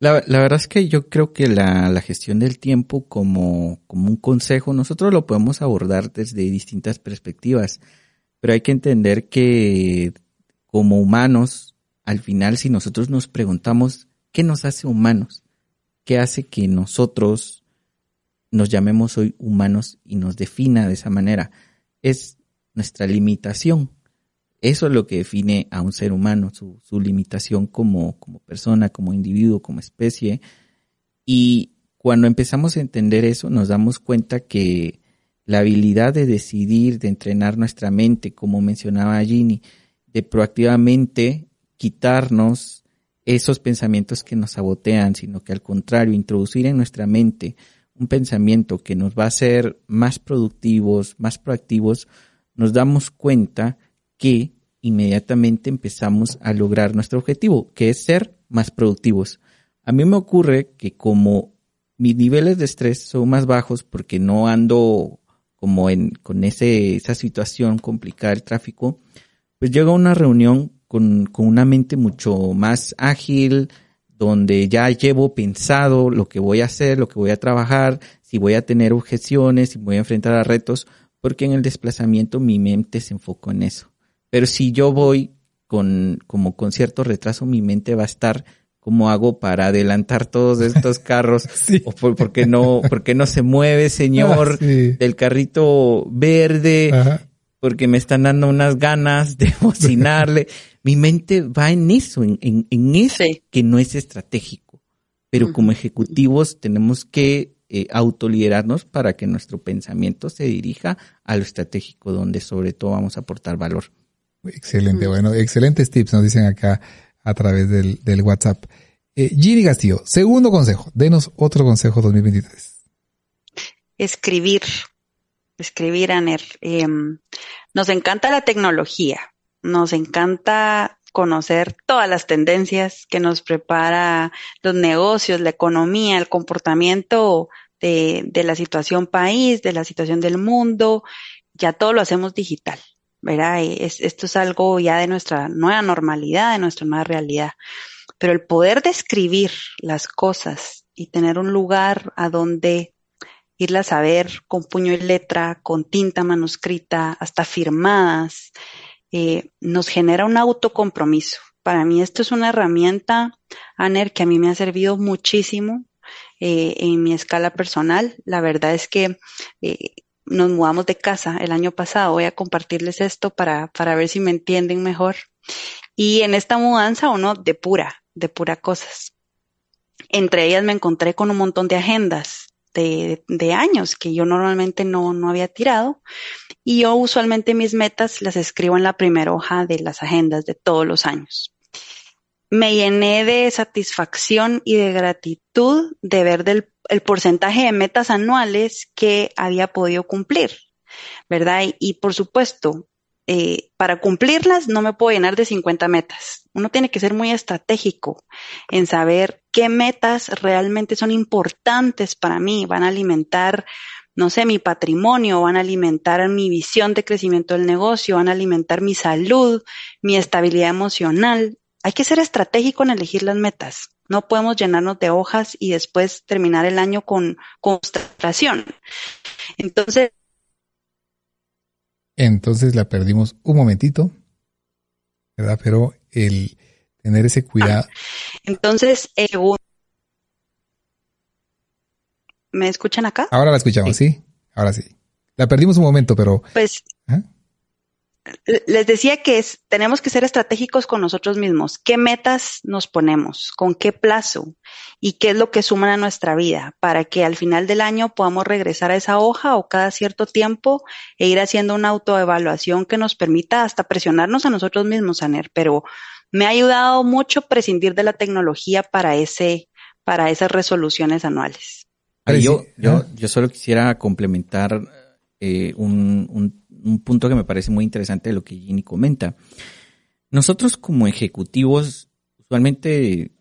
La, la, verdad es que yo creo que la, la gestión del tiempo como, como un consejo, nosotros lo podemos abordar desde distintas perspectivas, pero hay que entender que como humanos, al final, si nosotros nos preguntamos qué nos hace humanos, qué hace que nosotros nos llamemos hoy humanos y nos defina de esa manera, es nuestra limitación. Eso es lo que define a un ser humano, su, su limitación como, como persona, como individuo, como especie. Y cuando empezamos a entender eso, nos damos cuenta que la habilidad de decidir, de entrenar nuestra mente, como mencionaba Ginny, de proactivamente quitarnos esos pensamientos que nos sabotean, sino que al contrario, introducir en nuestra mente un pensamiento que nos va a hacer más productivos, más proactivos, nos damos cuenta que inmediatamente empezamos a lograr nuestro objetivo, que es ser más productivos. A mí me ocurre que como mis niveles de estrés son más bajos porque no ando como en, con ese, esa situación complicada del tráfico, pues llego a una reunión con, con una mente mucho más ágil, donde ya llevo pensado lo que voy a hacer, lo que voy a trabajar, si voy a tener objeciones, si voy a enfrentar a retos, porque en el desplazamiento mi mente se enfocó en eso. Pero si yo voy con, como con cierto retraso, mi mente va a estar cómo hago para adelantar todos estos carros sí. o por, porque no no se mueve señor ah, sí. del carrito verde Ajá. Porque me están dando unas ganas de bocinarle mi mente va en eso en, en, en eso sí. que no es estratégico pero uh -huh. como ejecutivos tenemos que eh, autoliderarnos para que nuestro pensamiento se dirija a lo estratégico donde sobre todo vamos a aportar valor Excelente, bueno, excelentes tips nos dicen acá a través del, del WhatsApp. Eh, Gini Castillo, segundo consejo, denos otro consejo 2023. Escribir, escribir, Aner. Eh, nos encanta la tecnología, nos encanta conocer todas las tendencias que nos prepara los negocios, la economía, el comportamiento de, de la situación país, de la situación del mundo, ya todo lo hacemos digital. ¿verdad? Es, esto es algo ya de nuestra nueva normalidad, de nuestra nueva realidad. Pero el poder describir las cosas y tener un lugar a donde irlas a ver con puño y letra, con tinta manuscrita, hasta firmadas, eh, nos genera un autocompromiso. Para mí esto es una herramienta, Aner, que a mí me ha servido muchísimo eh, en mi escala personal. La verdad es que eh, nos mudamos de casa el año pasado. Voy a compartirles esto para, para ver si me entienden mejor. Y en esta mudanza uno depura, depura cosas. Entre ellas me encontré con un montón de agendas de, de años que yo normalmente no, no había tirado. Y yo usualmente mis metas las escribo en la primera hoja de las agendas de todos los años me llené de satisfacción y de gratitud de ver del, el porcentaje de metas anuales que había podido cumplir, ¿verdad? Y, y por supuesto, eh, para cumplirlas no me puedo llenar de 50 metas. Uno tiene que ser muy estratégico en saber qué metas realmente son importantes para mí, van a alimentar no sé, mi patrimonio, van a alimentar mi visión de crecimiento del negocio, van a alimentar mi salud, mi estabilidad emocional, hay que ser estratégico en elegir las metas. No podemos llenarnos de hojas y después terminar el año con concentración. Entonces. Entonces la perdimos un momentito, ¿verdad? Pero el tener ese cuidado. Entonces, eh, ¿me escuchan acá? Ahora la escuchamos, sí. sí. Ahora sí. La perdimos un momento, pero. Pues. ¿eh? Les decía que es, tenemos que ser estratégicos con nosotros mismos. ¿Qué metas nos ponemos? ¿Con qué plazo? ¿Y qué es lo que suman a nuestra vida? Para que al final del año podamos regresar a esa hoja o cada cierto tiempo e ir haciendo una autoevaluación que nos permita hasta presionarnos a nosotros mismos, Aner. Pero me ha ayudado mucho prescindir de la tecnología para ese, para esas resoluciones anuales. Yo, yo, yo solo quisiera complementar eh, un, un un punto que me parece muy interesante de lo que Ginny comenta. Nosotros como ejecutivos, usualmente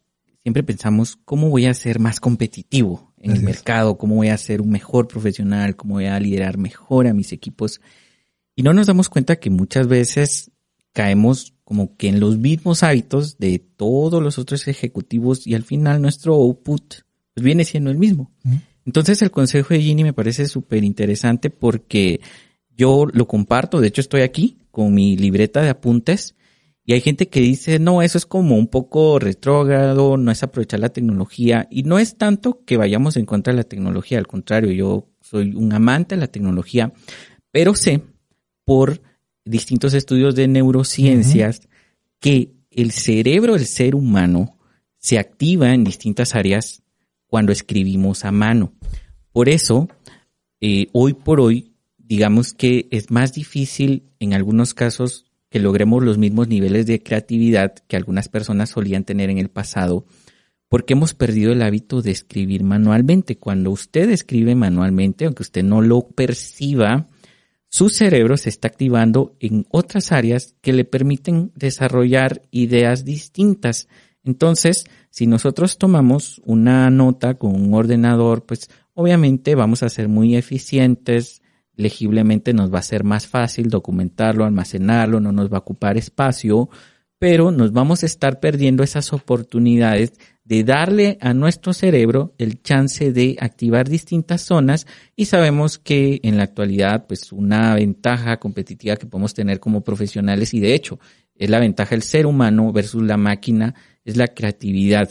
siempre pensamos cómo voy a ser más competitivo en el mercado, cómo voy a ser un mejor profesional, cómo voy a liderar mejor a mis equipos. Y no nos damos cuenta que muchas veces caemos como que en los mismos hábitos de todos los otros ejecutivos y al final nuestro output pues viene siendo el mismo. Entonces el consejo de Ginny me parece súper interesante porque yo lo comparto, de hecho estoy aquí con mi libreta de apuntes y hay gente que dice, no, eso es como un poco retrógrado, no es aprovechar la tecnología. Y no es tanto que vayamos en contra de la tecnología, al contrario, yo soy un amante de la tecnología, pero sé por distintos estudios de neurociencias que el cerebro del ser humano se activa en distintas áreas cuando escribimos a mano. Por eso, eh, hoy por hoy, digamos que es más difícil en algunos casos que logremos los mismos niveles de creatividad que algunas personas solían tener en el pasado, porque hemos perdido el hábito de escribir manualmente. Cuando usted escribe manualmente, aunque usted no lo perciba, su cerebro se está activando en otras áreas que le permiten desarrollar ideas distintas. Entonces, si nosotros tomamos una nota con un ordenador, pues obviamente vamos a ser muy eficientes, legiblemente nos va a ser más fácil documentarlo, almacenarlo, no nos va a ocupar espacio, pero nos vamos a estar perdiendo esas oportunidades de darle a nuestro cerebro el chance de activar distintas zonas y sabemos que en la actualidad pues una ventaja competitiva que podemos tener como profesionales y de hecho es la ventaja del ser humano versus la máquina es la creatividad.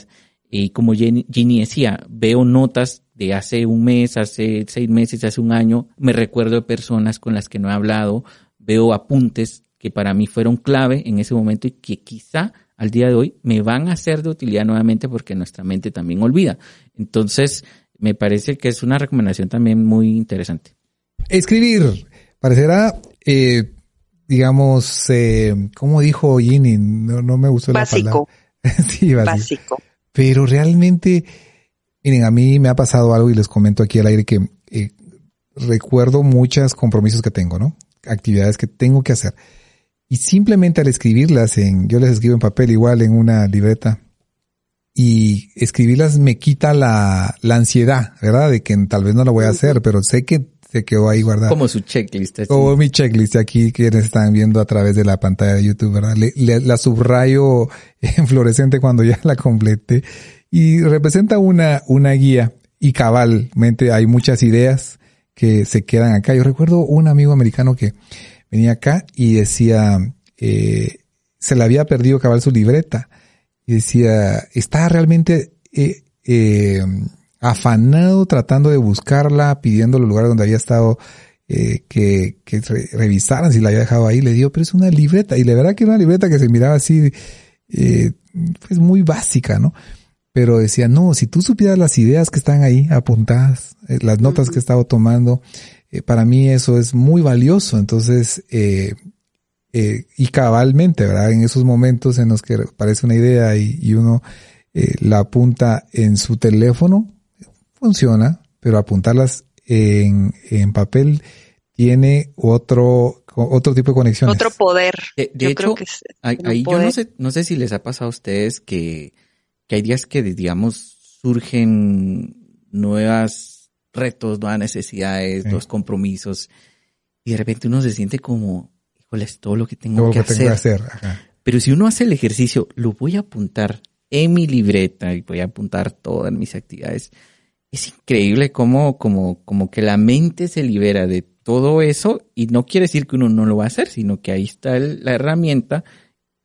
Y como Ginny decía, veo notas de hace un mes, hace seis meses, hace un año, me recuerdo de personas con las que no he hablado, veo apuntes que para mí fueron clave en ese momento y que quizá al día de hoy me van a ser de utilidad nuevamente porque nuestra mente también olvida. Entonces, me parece que es una recomendación también muy interesante. Escribir, parecerá, eh, digamos, eh, como dijo Ginny, no, me gustó la palabra. sí, básico. básico. Pero realmente, miren, a mí me ha pasado algo y les comento aquí al aire que eh, recuerdo muchos compromisos que tengo, ¿no? Actividades que tengo que hacer y simplemente al escribirlas en, yo les escribo en papel igual en una libreta y escribirlas me quita la, la ansiedad, ¿verdad? De que tal vez no lo voy a hacer, pero sé que se quedó ahí guardado. Como su checklist. Como mi checklist aquí que están viendo a través de la pantalla de YouTube, ¿verdad? Le, la subrayo en fluorescente cuando ya la complete y representa una, una guía y cabalmente hay muchas ideas que se quedan acá. Yo recuerdo un amigo americano que venía acá y decía, eh, se le había perdido cabal su libreta. Y decía, estaba realmente eh, eh, afanado tratando de buscarla, pidiendo los lugares donde había estado, eh, que, que revisaran si la había dejado ahí. Le dio, pero es una libreta. Y la verdad que era una libreta que se miraba así, eh, pues muy básica, ¿no? Pero decía, no, si tú supieras las ideas que están ahí apuntadas, eh, las notas que he estado tomando, eh, para mí eso es muy valioso. Entonces, eh, eh, y cabalmente, ¿verdad? En esos momentos en los que parece una idea y, uno la apunta en su teléfono, funciona, pero apuntarlas en, en papel tiene otro otro tipo de conexión. Otro poder. De, yo creo que ahí yo no sé, no sé si les ha pasado a ustedes que, que hay días que, digamos, surgen nuevas retos, nuevas necesidades, dos compromisos. Y de repente uno se siente como, híjole, es todo lo que tengo, que, hacer. Pero si uno hace el ejercicio, lo voy a apuntar en mi libreta y voy a apuntar todas mis actividades. Es increíble cómo, como, como que la mente se libera de todo eso y no quiere decir que uno no lo va a hacer, sino que ahí está la herramienta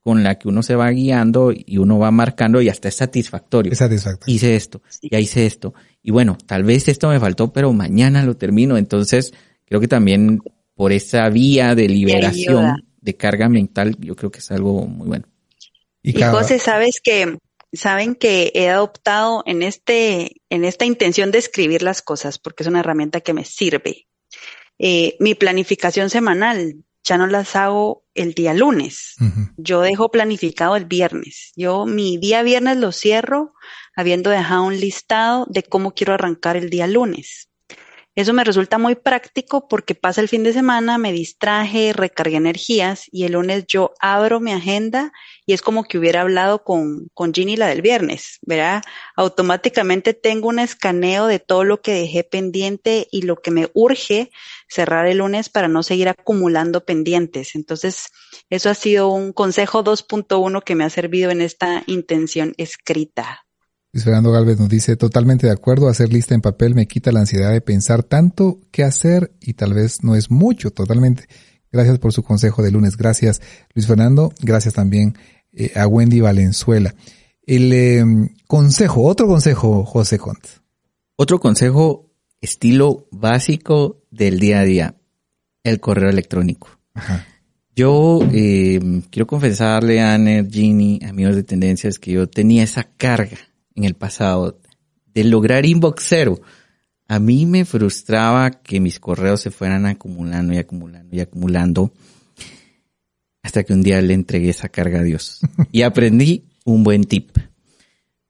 con la que uno se va guiando y uno va marcando y hasta es satisfactorio. Es satisfactorio. Hice esto, ya hice esto. Y bueno, tal vez esto me faltó, pero mañana lo termino. Entonces, creo que también por esa vía de liberación de carga mental, yo creo que es algo muy bueno. Y, José, sabes que, saben que he adoptado en este, en esta intención de escribir las cosas, porque es una herramienta que me sirve. Eh, mi planificación semanal, ya no las hago el día lunes. Yo dejo planificado el viernes. Yo mi día viernes lo cierro habiendo dejado un listado de cómo quiero arrancar el día lunes. Eso me resulta muy práctico porque pasa el fin de semana, me distraje, recargué energías y el lunes yo abro mi agenda y es como que hubiera hablado con, con Ginny la del viernes, ¿verdad? Automáticamente tengo un escaneo de todo lo que dejé pendiente y lo que me urge cerrar el lunes para no seguir acumulando pendientes. Entonces, eso ha sido un consejo 2.1 que me ha servido en esta intención escrita. Luis Fernando Galvez nos dice, totalmente de acuerdo, hacer lista en papel me quita la ansiedad de pensar tanto qué hacer y tal vez no es mucho, totalmente. Gracias por su consejo de lunes. Gracias, Luis Fernando. Gracias también eh, a Wendy Valenzuela. El em, consejo, otro consejo, José Cont. Otro consejo estilo básico del día a día, el correo electrónico. Yo em, quiero confesarle a Aner, Ginny, amigos de tendencias, que yo tenía esa carga en el pasado de lograr inbox cero. A mí me frustraba que mis correos se fueran acumulando y acumulando y acumulando hasta que un día le entregué esa carga a Dios y aprendí un buen tip.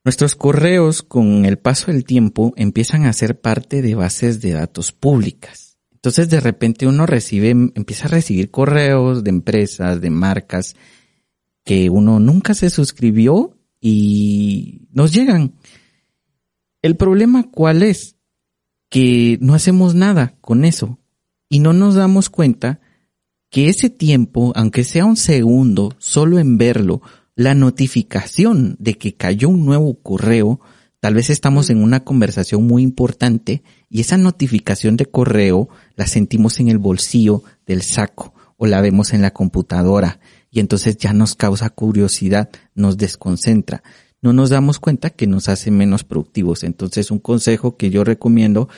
Nuestros correos con el paso del tiempo empiezan a ser parte de bases de datos públicas. Entonces de repente uno recibe, empieza a recibir correos de empresas, de marcas que uno nunca se suscribió y nos llegan. El problema cuál es? Que no hacemos nada con eso y no nos damos cuenta que ese tiempo, aunque sea un segundo, solo en verlo, la notificación de que cayó un nuevo correo, tal vez estamos en una conversación muy importante y esa notificación de correo la sentimos en el bolsillo del saco o la vemos en la computadora y entonces ya nos causa curiosidad, nos desconcentra. No nos damos cuenta que nos hace menos productivos. Entonces un consejo que yo recomiendo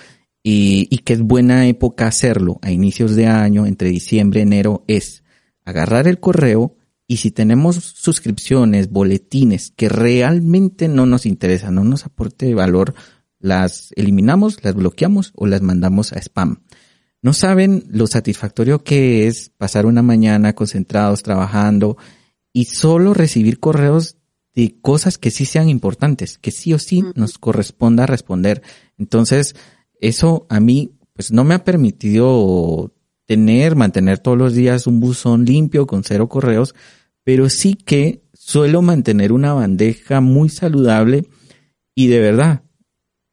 y, y que es buena época hacerlo a inicios de año, entre diciembre y enero, es agarrar el correo y si tenemos suscripciones, boletines que realmente no nos interesan, no nos aporte valor, las eliminamos, las bloqueamos o las mandamos a spam. No saben lo satisfactorio que es pasar una mañana concentrados trabajando y solo recibir correos de cosas que sí sean importantes, que sí o sí nos corresponda responder. Entonces, eso a mí, pues no me ha permitido tener, mantener todos los días un buzón limpio con cero correos, pero sí que suelo mantener una bandeja muy saludable y de verdad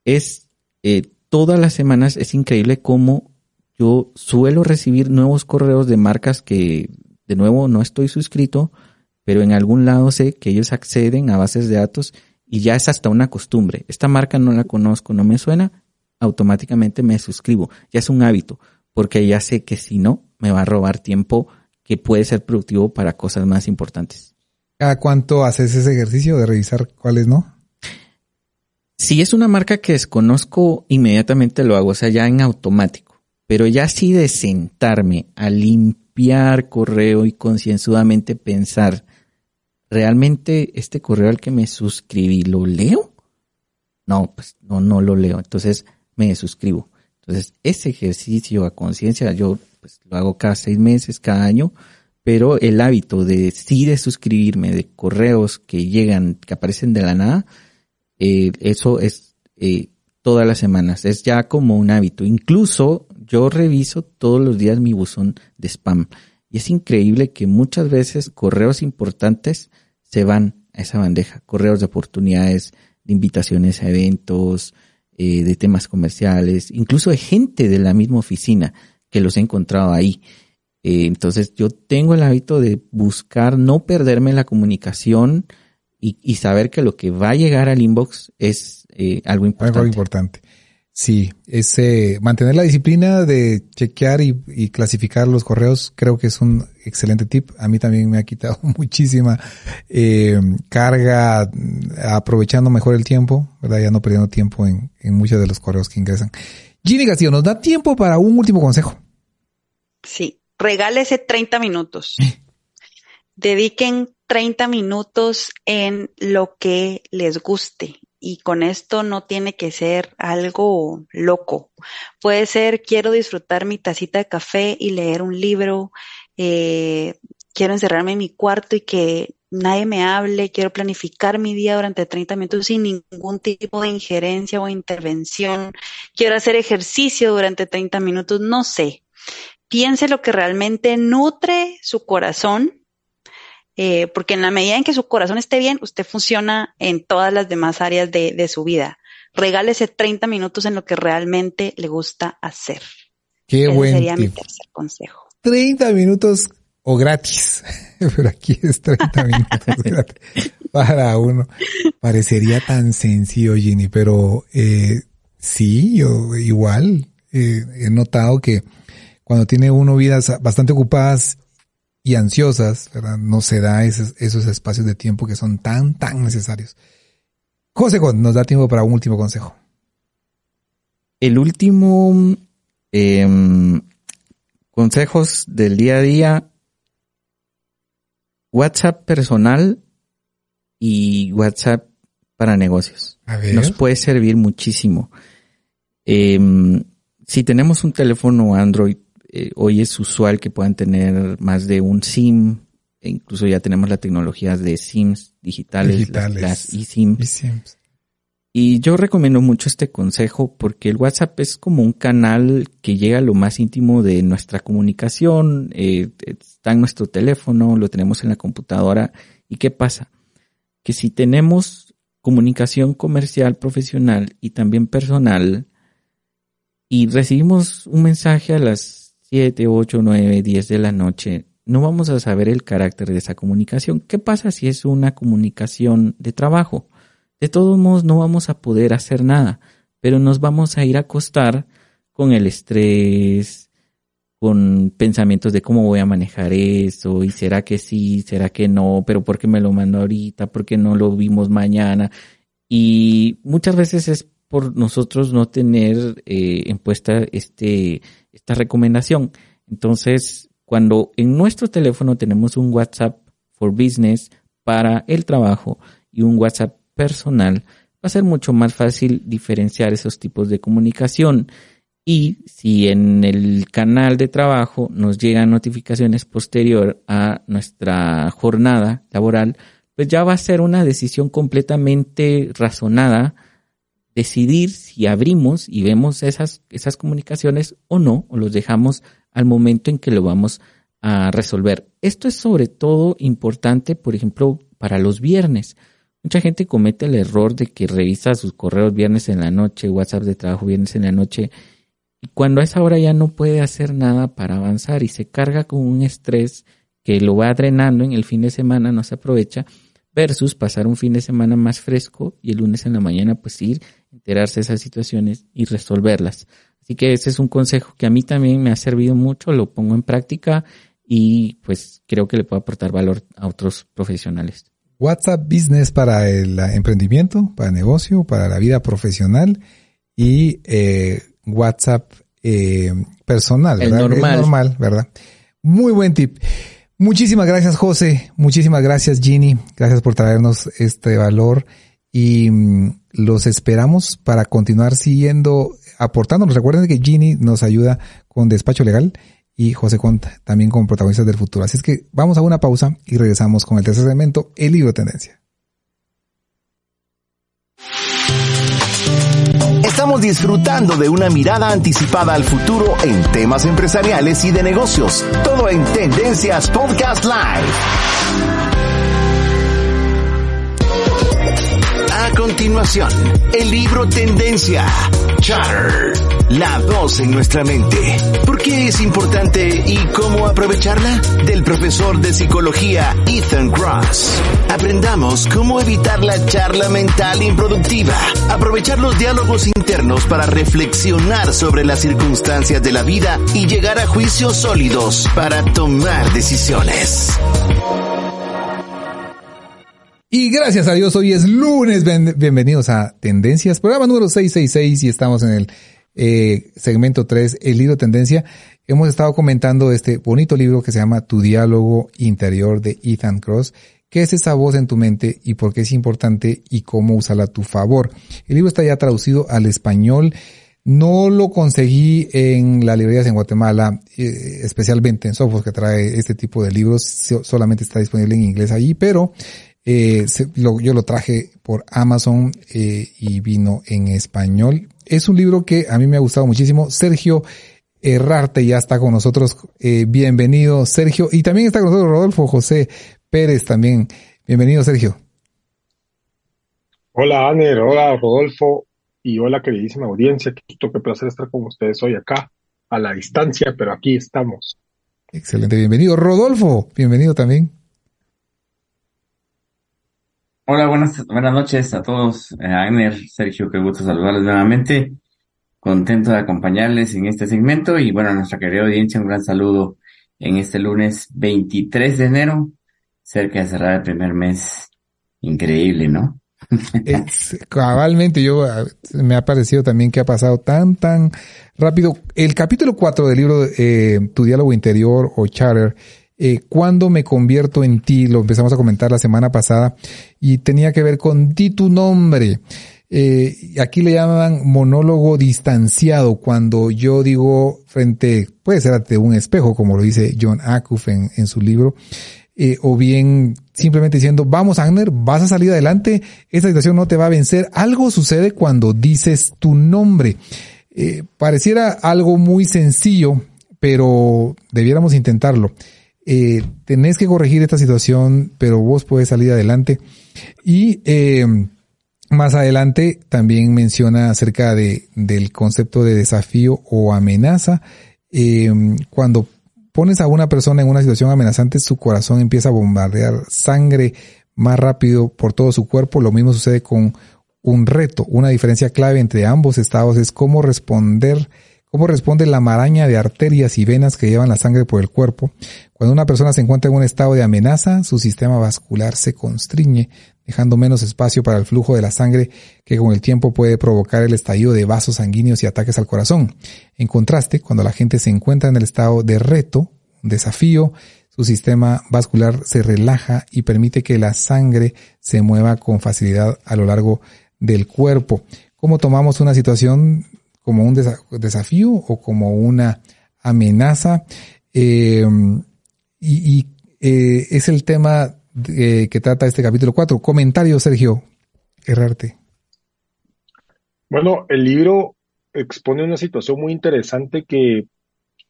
es eh, todas las semanas es increíble cómo yo suelo recibir nuevos correos de marcas que, de nuevo, no estoy suscrito, pero en algún lado sé que ellos acceden a bases de datos y ya es hasta una costumbre. Esta marca no la conozco, no me suena, automáticamente me suscribo. Ya es un hábito, porque ya sé que si no, me va a robar tiempo que puede ser productivo para cosas más importantes. ¿Cada cuánto haces ese ejercicio de revisar cuáles no? Si es una marca que desconozco, inmediatamente lo hago, o sea, ya en automático. Pero ya así de sentarme a limpiar correo y concienzudamente pensar, ¿realmente este correo al que me suscribí lo leo? No, pues no, no lo leo. Entonces me suscribo. Entonces ese ejercicio a conciencia yo pues, lo hago cada seis meses, cada año, pero el hábito de sí de suscribirme de correos que llegan, que aparecen de la nada, eh, eso es eh, todas las semanas. Es ya como un hábito. Incluso yo reviso todos los días mi buzón de spam. Y es increíble que muchas veces correos importantes se van a esa bandeja. Correos de oportunidades, de invitaciones a eventos, eh, de temas comerciales, incluso de gente de la misma oficina que los he encontrado ahí. Eh, entonces yo tengo el hábito de buscar no perderme la comunicación y, y, saber que lo que va a llegar al inbox es eh, algo importante. Algo importante. Sí, ese mantener la disciplina de chequear y, clasificar los correos creo que es un excelente tip. A mí también me ha quitado muchísima eh, carga aprovechando mejor el tiempo, ¿verdad? Ya no perdiendo tiempo en, en muchos de los correos que ingresan. Ginny Castillo, ¿nos da tiempo para un último consejo? Sí, regálese 30 minutos. Dediquen 30 minutos en lo que les guste, y con esto no tiene que ser algo loco. Puede ser, quiero disfrutar mi tacita de café y leer un libro, eh, quiero encerrarme en mi cuarto y que nadie me hable, quiero planificar mi día durante 30 minutos sin ningún tipo de injerencia o intervención, quiero hacer ejercicio durante 30 minutos, no sé. Piense lo que realmente nutre su corazón, eh, porque en la medida en que su corazón esté bien, usted funciona en todas las demás áreas de, de su vida. Regálese 30 minutos en lo que realmente le gusta hacer. Qué Ese buen sería mi tercer consejo. 30 minutos o gratis. Pero aquí es 30 minutos gratis para uno. Parecería tan sencillo, Ginny, pero eh, sí, yo igual eh, he notado que cuando tiene uno vidas bastante ocupadas y ansiosas, ¿verdad? no se da esos, esos espacios de tiempo que son tan, tan necesarios. José, nos da tiempo para un último consejo. El último em, consejos del día a día, WhatsApp personal y WhatsApp para negocios. A ver. Nos puede servir muchísimo. Em, si tenemos un teléfono Android, eh, hoy es usual que puedan tener más de un SIM, e incluso ya tenemos la tecnología de SIMs digitales, Digitales. las, las eSIM. Y siempre. Y yo recomiendo mucho este consejo porque el WhatsApp es como un canal que llega a lo más íntimo de nuestra comunicación, eh, está en nuestro teléfono, lo tenemos en la computadora. ¿Y qué pasa? Que si tenemos comunicación comercial, profesional y también personal, y recibimos un mensaje a las 7, 8, 9, 10 de la noche, no vamos a saber el carácter de esa comunicación. ¿Qué pasa si es una comunicación de trabajo? De todos modos no vamos a poder hacer nada, pero nos vamos a ir a acostar con el estrés, con pensamientos de cómo voy a manejar eso, y será que sí, será que no, pero ¿por qué me lo mando ahorita? ¿Por qué no lo vimos mañana? Y muchas veces es por nosotros no tener eh, en puesta este, esta recomendación. Entonces, cuando en nuestro teléfono tenemos un WhatsApp for Business para el trabajo y un WhatsApp personal, va a ser mucho más fácil diferenciar esos tipos de comunicación. Y si en el canal de trabajo nos llegan notificaciones posterior a nuestra jornada laboral, pues ya va a ser una decisión completamente razonada decidir si abrimos y vemos esas, esas comunicaciones o no, o los dejamos al momento en que lo vamos a resolver. Esto es sobre todo importante, por ejemplo, para los viernes. Mucha gente comete el error de que revisa sus correos viernes en la noche, WhatsApp de trabajo viernes en la noche, y cuando a esa hora ya no puede hacer nada para avanzar y se carga con un estrés que lo va drenando en el fin de semana, no se aprovecha, versus pasar un fin de semana más fresco y el lunes en la mañana pues ir, enterarse de esas situaciones y resolverlas. Así que ese es un consejo que a mí también me ha servido mucho, lo pongo en práctica y pues creo que le puedo aportar valor a otros profesionales. WhatsApp Business para el emprendimiento, para el negocio, para la vida profesional y eh, WhatsApp eh, personal, El ¿verdad? normal. normal, ¿verdad? Muy buen tip. Muchísimas gracias, José. Muchísimas gracias, Ginny. Gracias por traernos este valor y mm, los esperamos para continuar siguiendo aportándonos. Recuerden que Ginny nos ayuda con despacho legal y José Conta también con protagonistas del futuro. Así es que vamos a una pausa y regresamos con el tercer segmento, el libro tendencia. Estamos disfrutando de una mirada anticipada al futuro en temas empresariales y de negocios. Todo en Tendencias Podcast Live. Continuación, el libro Tendencia. Chatter. La voz en nuestra mente. ¿Por qué es importante y cómo aprovecharla? Del profesor de psicología Ethan Cross. Aprendamos cómo evitar la charla mental improductiva. Aprovechar los diálogos internos para reflexionar sobre las circunstancias de la vida y llegar a juicios sólidos para tomar decisiones. Y gracias a Dios, hoy es lunes. Bienvenidos a Tendencias, programa número 666 y estamos en el eh, segmento 3, el libro Tendencia. Hemos estado comentando este bonito libro que se llama Tu diálogo interior de Ethan Cross. ¿Qué es esa voz en tu mente y por qué es importante y cómo usarla a tu favor? El libro está ya traducido al español. No lo conseguí en las librerías en Guatemala, eh, especialmente en Sofos, que trae este tipo de libros. Solamente está disponible en inglés allí, pero eh, yo lo traje por Amazon eh, y vino en español. Es un libro que a mí me ha gustado muchísimo. Sergio Errarte ya está con nosotros. bienvenido, Sergio. Y también está con nosotros Rodolfo José Pérez también. Bienvenido, Sergio. Hola, Aner. Hola, Rodolfo. Y hola, queridísima audiencia. Qué, qué placer estar con ustedes hoy acá, a la distancia, pero aquí estamos. Excelente, bienvenido. Rodolfo, bienvenido también. Hola, buenas, buenas noches a todos. Eh, Aner, Sergio, qué gusto saludarles nuevamente. Contento de acompañarles en este segmento y bueno, a nuestra querida audiencia, un gran saludo en este lunes 23 de enero, cerca de cerrar el primer mes. Increíble, ¿no? Es, cabalmente, yo me ha parecido también que ha pasado tan, tan rápido. El capítulo 4 del libro eh, Tu diálogo interior o Charter, eh, cuando me convierto en ti, lo empezamos a comentar la semana pasada, y tenía que ver con di tu nombre. Eh, aquí le llaman monólogo distanciado, cuando yo digo frente, puede ser ante un espejo, como lo dice John Acuff en, su libro, eh, o bien simplemente diciendo, vamos Agner, vas a salir adelante, esta situación no te va a vencer. Algo sucede cuando dices tu nombre. Pareciera algo muy sencillo, pero debiéramos intentarlo. Eh, tenés que corregir esta situación, pero vos puedes salir adelante. Y eh, más adelante también menciona acerca de, del concepto de desafío o amenaza. Eh, cuando pones a una persona en una situación amenazante, su corazón empieza a bombardear sangre más rápido por todo su cuerpo. Lo mismo sucede con un reto. Una diferencia clave entre ambos estados es cómo responder, cómo responde la maraña de arterias y venas que llevan la sangre por el cuerpo. Cuando una persona se encuentra en un estado de amenaza, su sistema vascular se constriñe, dejando menos espacio para el flujo de la sangre que con el tiempo puede provocar el estallido de vasos sanguíneos y ataques al corazón. En contraste, cuando la gente se encuentra en el estado de reto, desafío, su sistema vascular se relaja y permite que la sangre se mueva con facilidad a lo largo del cuerpo. ¿Cómo tomamos una situación como un desafío o como una amenaza? Eh, y, eh, es el tema que trata este capítulo 4. Comentario, Sergio Errarte. Bueno, el libro expone una situación muy interesante que,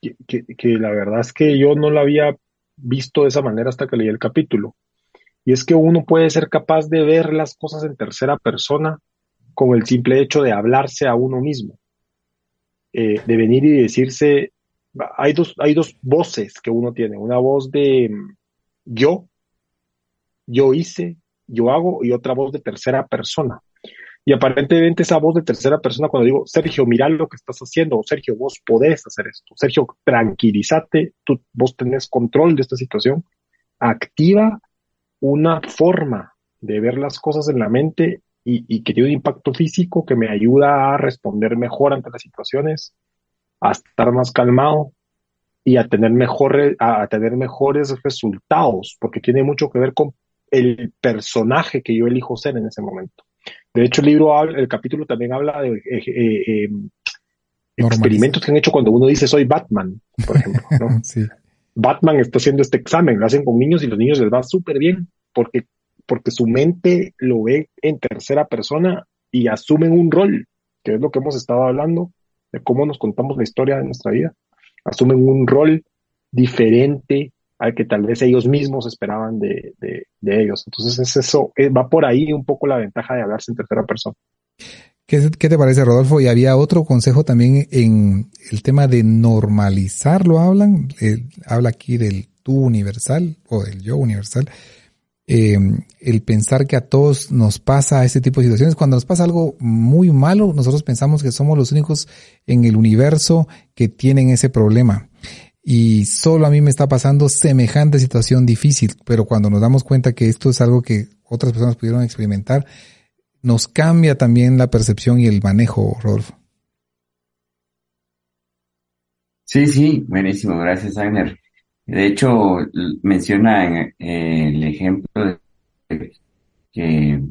que, que, la verdad es que yo no la había visto de esa manera hasta que leí el capítulo. Y es que uno puede ser capaz de ver las cosas en tercera persona con el simple hecho de hablarse a uno mismo. Eh, de venir y decirse, hay dos, hay dos voces que uno tiene, una voz de mm, yo, yo hice, yo hago, y otra voz de tercera persona. Y aparentemente esa voz de tercera persona, cuando digo, Sergio, mira lo que estás haciendo, Sergio, vos podés hacer esto, Sergio, tranquilízate, tú, vos tenés control de esta situación, activa una forma de ver las cosas en la mente y, y que tiene un impacto físico que me ayuda a responder mejor ante las situaciones, a estar más calmado y a tener, mejor, a tener mejores resultados, porque tiene mucho que ver con el personaje que yo elijo ser en ese momento. De hecho, el libro, habla, el capítulo también habla de eh, eh, em, experimentos que han hecho cuando uno dice soy Batman, por ejemplo. ¿no? sí. Batman está haciendo este examen, lo hacen con niños y los niños les va súper bien porque, porque su mente lo ve en tercera persona y asumen un rol, que es lo que hemos estado hablando, de cómo nos contamos la historia de nuestra vida. Asumen un rol diferente al que tal vez ellos mismos esperaban de, ellos. Entonces es eso, eh, va por ahí un poco la ventaja de hablarse en tercera persona. ¿Qué, ¿Qué, te parece, Rodolfo? Y había otro consejo también en el tema de normalizar, lo hablan, eh, habla aquí del tú universal o del yo universal. Eh, el pensar que a todos nos pasa este tipo de situaciones. Cuando nos pasa algo muy malo, nosotros pensamos que somos los únicos en el universo que tienen ese problema y solo a mí me está pasando semejante situación difícil, pero cuando nos damos cuenta que esto es algo que otras personas pudieron experimentar, nos cambia también la percepción y el manejo, Rodolfo. Sí, sí, buenísimo, gracias, Agner. De hecho, menciona en, el ejemplo de que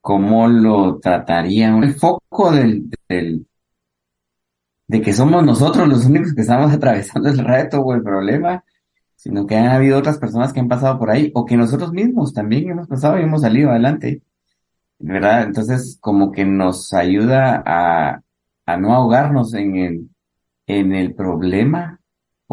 cómo lo tratarían, el foco del, del, de que somos nosotros los únicos que estamos atravesando el reto o el problema, sino que han habido otras personas que han pasado por ahí o que nosotros mismos también hemos pasado y hemos salido adelante. ¿Verdad? Entonces, como que nos ayuda a, a no ahogarnos en el, en el problema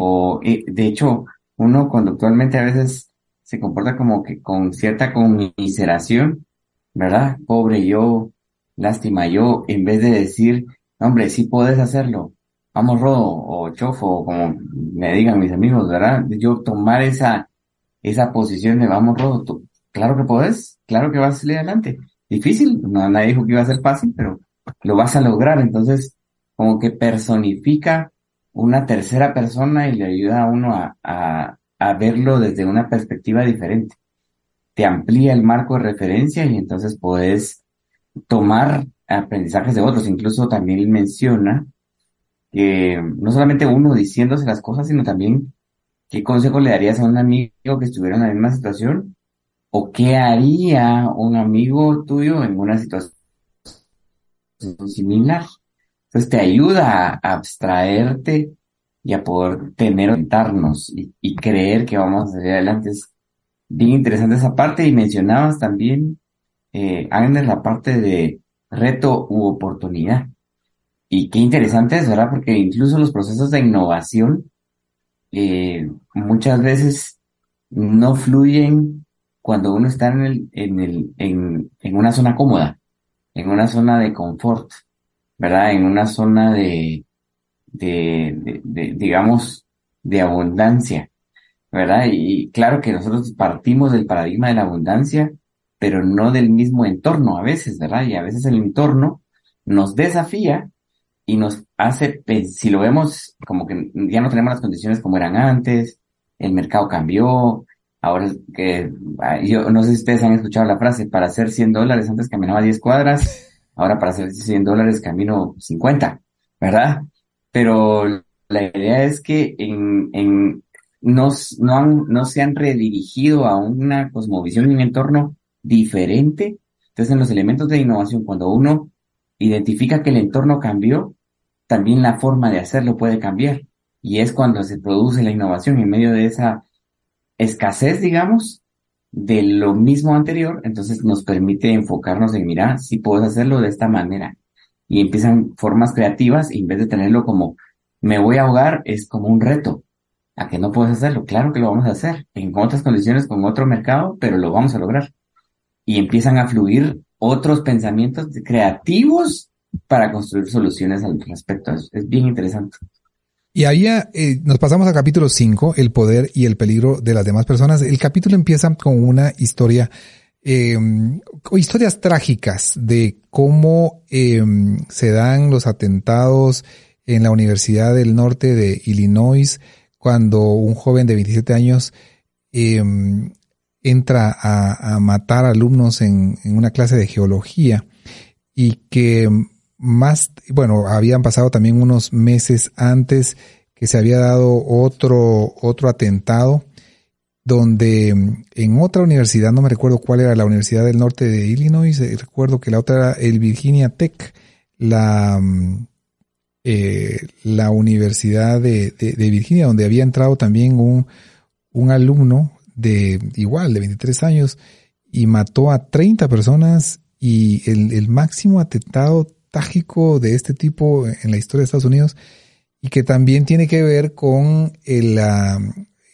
o, de hecho, uno conductualmente a veces se comporta como que con cierta conmiseración, ¿verdad? Pobre yo, lástima yo, en vez de decir, hombre, sí puedes hacerlo, vamos Rodo o Chofo, como me digan mis amigos, ¿verdad? Yo tomar esa, esa posición de vamos Rodo, tú, claro que puedes, claro que vas a salir adelante. Difícil, no, nadie dijo que iba a ser fácil, pero lo vas a lograr. Entonces, como que personifica una tercera persona y le ayuda a uno a, a, verlo desde una perspectiva diferente. Te amplía el marco de referencia y entonces puedes tomar aprendizajes de otros. Incluso también menciona que no solamente uno diciéndose las cosas, sino también qué consejo le darías a un amigo que estuviera en la misma situación o qué haría un amigo tuyo en una situación similar. Entonces te ayuda a abstraerte y a poder tener, orientarnos y, y creer que vamos a salir adelante. Es bien interesante esa parte y mencionabas también, eh, Agnes, la parte de reto u oportunidad. Y qué interesante es, ¿verdad? Porque incluso los procesos de innovación eh, muchas veces no fluyen cuando uno está en, el, en, el, en, en una zona cómoda, en una zona de confort, ¿verdad? En una zona de, de, de, digamos, de abundancia, ¿verdad? Y claro que nosotros partimos del paradigma de la abundancia pero no del mismo entorno a veces, ¿verdad? Y a veces el entorno nos desafía y nos hace, si lo vemos como que ya no tenemos las condiciones como eran antes, el mercado cambió, ahora que, yo no sé si ustedes han escuchado la frase, para hacer 100 dólares antes caminaba 10 cuadras, ahora para hacer 100 dólares camino 50, ¿verdad? Pero la idea es que en, en, no, no, han, no se han redirigido a una cosmovisión y un entorno diferente. Entonces, en los elementos de innovación, cuando uno identifica que el entorno cambió, también la forma de hacerlo puede cambiar. Y es cuando se produce la innovación en medio de esa escasez, digamos, de lo mismo anterior, entonces nos permite enfocarnos en, mira, si puedes hacerlo de esta manera. Y empiezan formas creativas, y en vez de tenerlo como, me voy a ahogar, es como un reto. A que no puedes hacerlo. Claro que lo vamos a hacer. En otras condiciones, con otro mercado, pero lo vamos a lograr y empiezan a fluir otros pensamientos creativos para construir soluciones al respecto. Es, es bien interesante. Y había, eh, nos pasamos al capítulo 5, el poder y el peligro de las demás personas. El capítulo empieza con una historia, eh, historias trágicas de cómo eh, se dan los atentados en la Universidad del Norte de Illinois, cuando un joven de 27 años eh, entra a, matar alumnos en, una clase de geología y que más, bueno, habían pasado también unos meses antes que se había dado otro, otro atentado donde en otra universidad, no me recuerdo cuál era, la Universidad del Norte de Illinois, eh, recuerdo que la otra era el Virginia Tech, la, eh, la Universidad de, Virginia, donde había entrado también un, un alumno de igual, de 23 años, y mató a 30 personas y el máximo atentado trágico de este tipo en la historia de Estados Unidos y que también tiene que ver con el,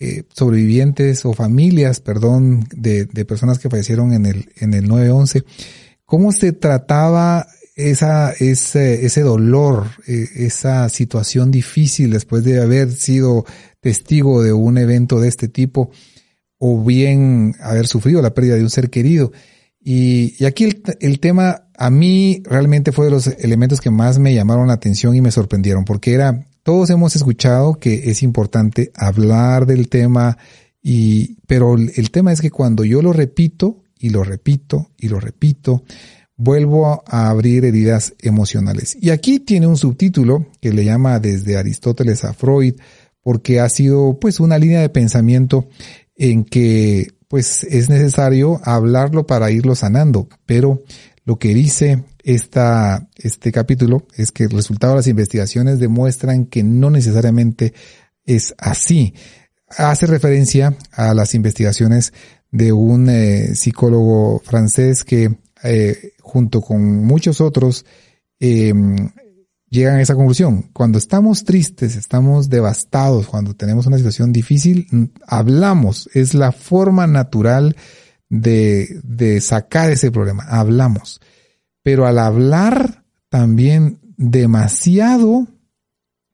eh, sobrevivientes o familias, perdón, de, de, personas que fallecieron en el, en el 9-11. ¿Cómo se trataba esa, ese, ese dolor, eh, esa situación difícil después de haber sido testigo de un evento de este tipo? o bien haber sufrido la pérdida de un ser querido. Y, aquí el, el, tema a mí realmente fue de los elementos que más me llamaron la atención y me sorprendieron, porque era, todos hemos escuchado que es importante hablar del tema, y, pero el tema es que cuando yo lo repito y lo repito y lo repito, vuelvo a abrir heridas emocionales. Y aquí tiene un subtítulo que le llama desde Aristóteles a Freud, porque ha sido pues una línea de pensamiento en que pues es necesario hablarlo para irlo sanando, pero lo que dice esta, este capítulo es que el resultado de las investigaciones demuestran que no necesariamente es así. Hace referencia a las investigaciones de un eh, psicólogo francés que eh, junto con muchos otros em, llegan a esa conclusión. Cuando estamos tristes, estamos devastados, cuando tenemos una situación difícil, hablamos. Es la forma natural de sacar ese problema. Hablamos. Pero al hablar también demasiado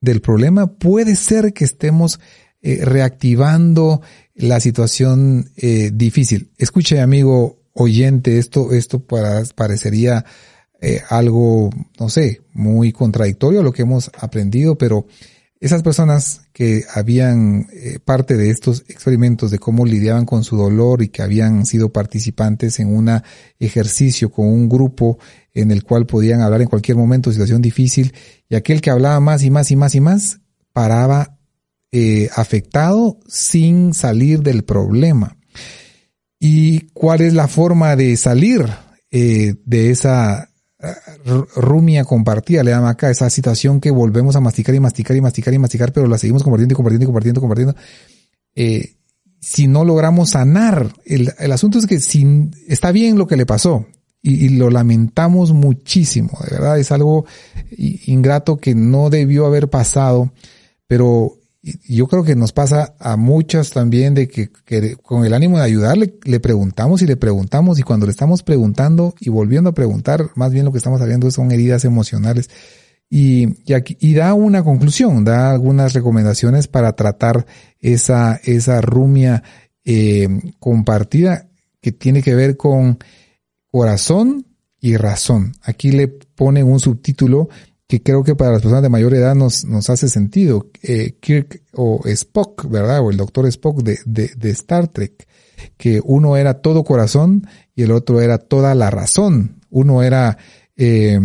del problema, puede ser que estemos eh, reactivando la situación eh, difícil. Escuche, amigo oyente, esto, esto para, parecería eh, algo, no sé, muy contradictorio a lo que hemos aprendido, pero esas personas que habían eh, parte de estos experimentos de cómo lidiaban con su dolor y que habían sido participantes en un ejercicio con un grupo en el cual podían hablar en cualquier momento, situación difícil, y aquel que hablaba más y más y más y más, paraba eh, afectado sin salir del problema. ¿Y cuál es la forma de salir de esa rumia compartida, le llama acá, esa situación que volvemos a masticar y masticar y masticar y masticar, pero la seguimos compartiendo y compartiendo y compartiendo, compartiendo. Eh, si no logramos sanar, el, el, asunto es que está bien lo que le pasó y, y, lo lamentamos muchísimo, de verdad es algo ingrato que no debió haber pasado, pero yo creo que nos pasa a muchos también de que, con el ánimo de ayudarle le, preguntamos y le preguntamos y cuando le estamos preguntando y volviendo a preguntar, más bien lo que estamos haciendo son heridas emocionales y, y, aquí, y da una conclusión, da algunas recomendaciones para tratar esa, esa rumia eh, compartida que tiene que ver con corazón y razón. Aquí le ponen un subtítulo que creo que para las personas de mayor edad nos, nos hace sentido. Eh, Kirk o Spock, ¿verdad? O el doctor Spock de, de, de, Star Trek, que uno era todo corazón y el otro era toda la razón. Uno era, eh,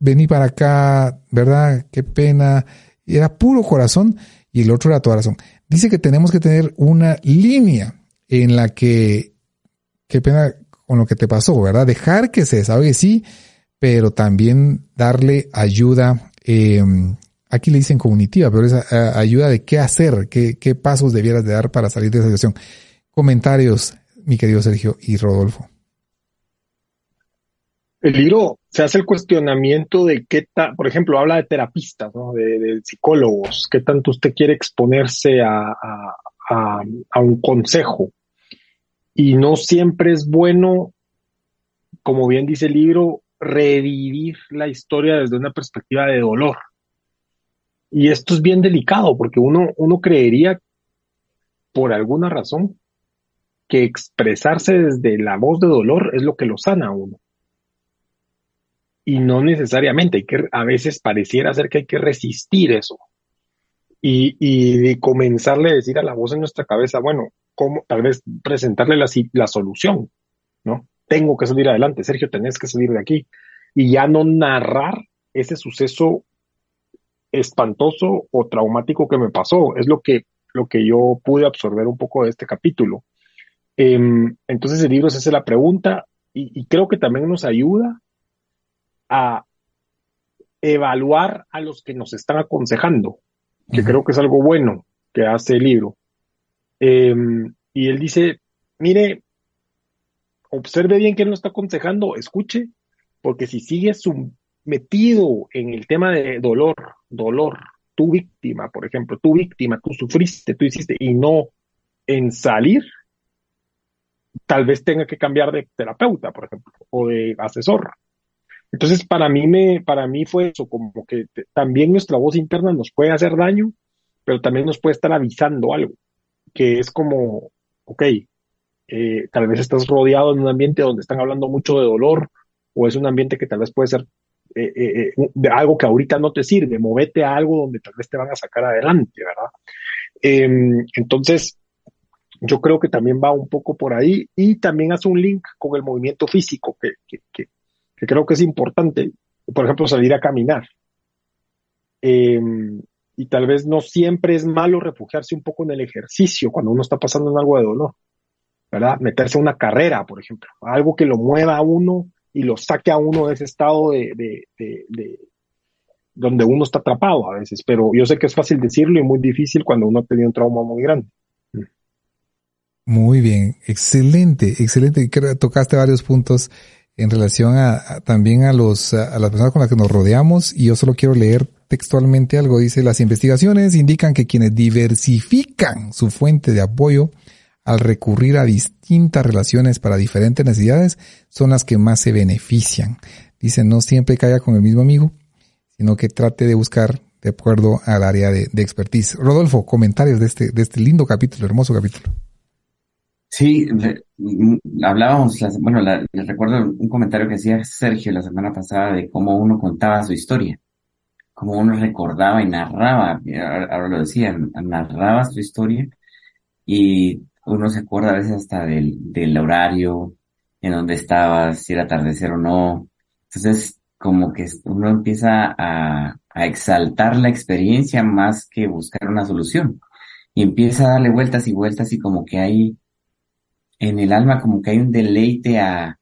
vení para acá, ¿verdad? Qué pena. Era puro corazón y el otro era toda razón. Dice que tenemos que tener una línea en la que, qué pena con lo que te pasó, ¿verdad? Dejar que se desahogue, sí, pero también darle ayuda, eh, aquí le dicen cognitiva, pero es eh, ayuda de qué hacer, qué, qué pasos debieras de dar para salir de esa situación. Comentarios, mi querido Sergio y Rodolfo. El libro se hace el cuestionamiento de qué por ejemplo, habla de terapistas, ¿no? de, psicólogos, qué tanto usted quiere exponerse a, a, a, un consejo. Y no siempre es bueno, como bien dice el libro, revivir la historia desde una perspectiva de dolor. Y esto es bien delicado porque uno, uno creería, por alguna razón, que expresarse desde la voz de dolor es lo que lo sana a uno. Y no necesariamente, hay que, a veces pareciera ser que hay que resistir eso. Y, y comenzarle a decir a la voz en nuestra cabeza, bueno, cómo, tal vez presentarle la, la solución, ¿no? Tengo que salir adelante, Sergio, tenés que salir de aquí. Y ya no narrar ese suceso espantoso o traumático que me pasó. Es lo que, lo que yo pude absorber un poco de este capítulo. Eh, entonces el libro se hace la pregunta y, y creo que también nos ayuda a evaluar a los que nos están aconsejando, que uh -huh. creo que es algo bueno que hace el libro. Eh, y él dice, mire, observe bien quién lo está aconsejando, escuche, porque si sigues metido en el tema de dolor, dolor, tu víctima, por ejemplo, tu víctima, tú sufriste, tú hiciste, y no en salir, tal vez tenga que cambiar de terapeuta, por ejemplo, o de asesor. Entonces, para mí me, para mí fue eso, como que también nuestra voz interna nos puede hacer daño, pero también nos puede estar avisando algo, que es como, ok, eh, tal vez estás rodeado en un ambiente donde están hablando mucho de dolor o es un ambiente que tal vez puede ser eh, eh, algo que ahorita no te sirve, movete a algo donde tal vez te van a sacar adelante, ¿verdad? Em, entonces, yo creo que también va un poco por ahí y también hace un link con el movimiento físico que, que, creo que es importante. Por ejemplo, salir a caminar. Eh, y tal vez no siempre es malo refugiarse un poco en el ejercicio cuando uno está pasando en algo de dolor. ¿Verdad? Meterse a una carrera, por ejemplo, algo que lo mueva a uno y lo saque a uno de ese estado de, de, de, donde uno está atrapado a veces. Pero yo sé que es fácil decirlo y muy difícil cuando uno ha tenido un trauma muy grande. Muy bien, excelente, excelente. Tocaste varios puntos en relación a, también a los a las personas con las que nos rodeamos y yo solo quiero leer textualmente algo. Dice las investigaciones indican que quienes diversifican su fuente de apoyo al recurrir a distintas relaciones para diferentes necesidades son las que más se benefician. Dice, no siempre caiga con el mismo amigo, sino que trate de buscar de acuerdo al área de, expertise. Rodolfo, comentarios de este, de este lindo capítulo, hermoso capítulo. Sí, hablábamos, bueno, les recuerdo un comentario que hacía Sergio la semana pasada de cómo uno contaba su historia, cómo uno recordaba y narraba, ahora lo decía, narraba su historia y uno se acuerda a veces hasta del, del horario, en donde estabas, si era atardecer o no. Entonces, como que uno empieza a, a exaltar la experiencia más que buscar una solución. Y empieza a darle vueltas y vueltas y como que hay, en el alma como que hay un deleite a,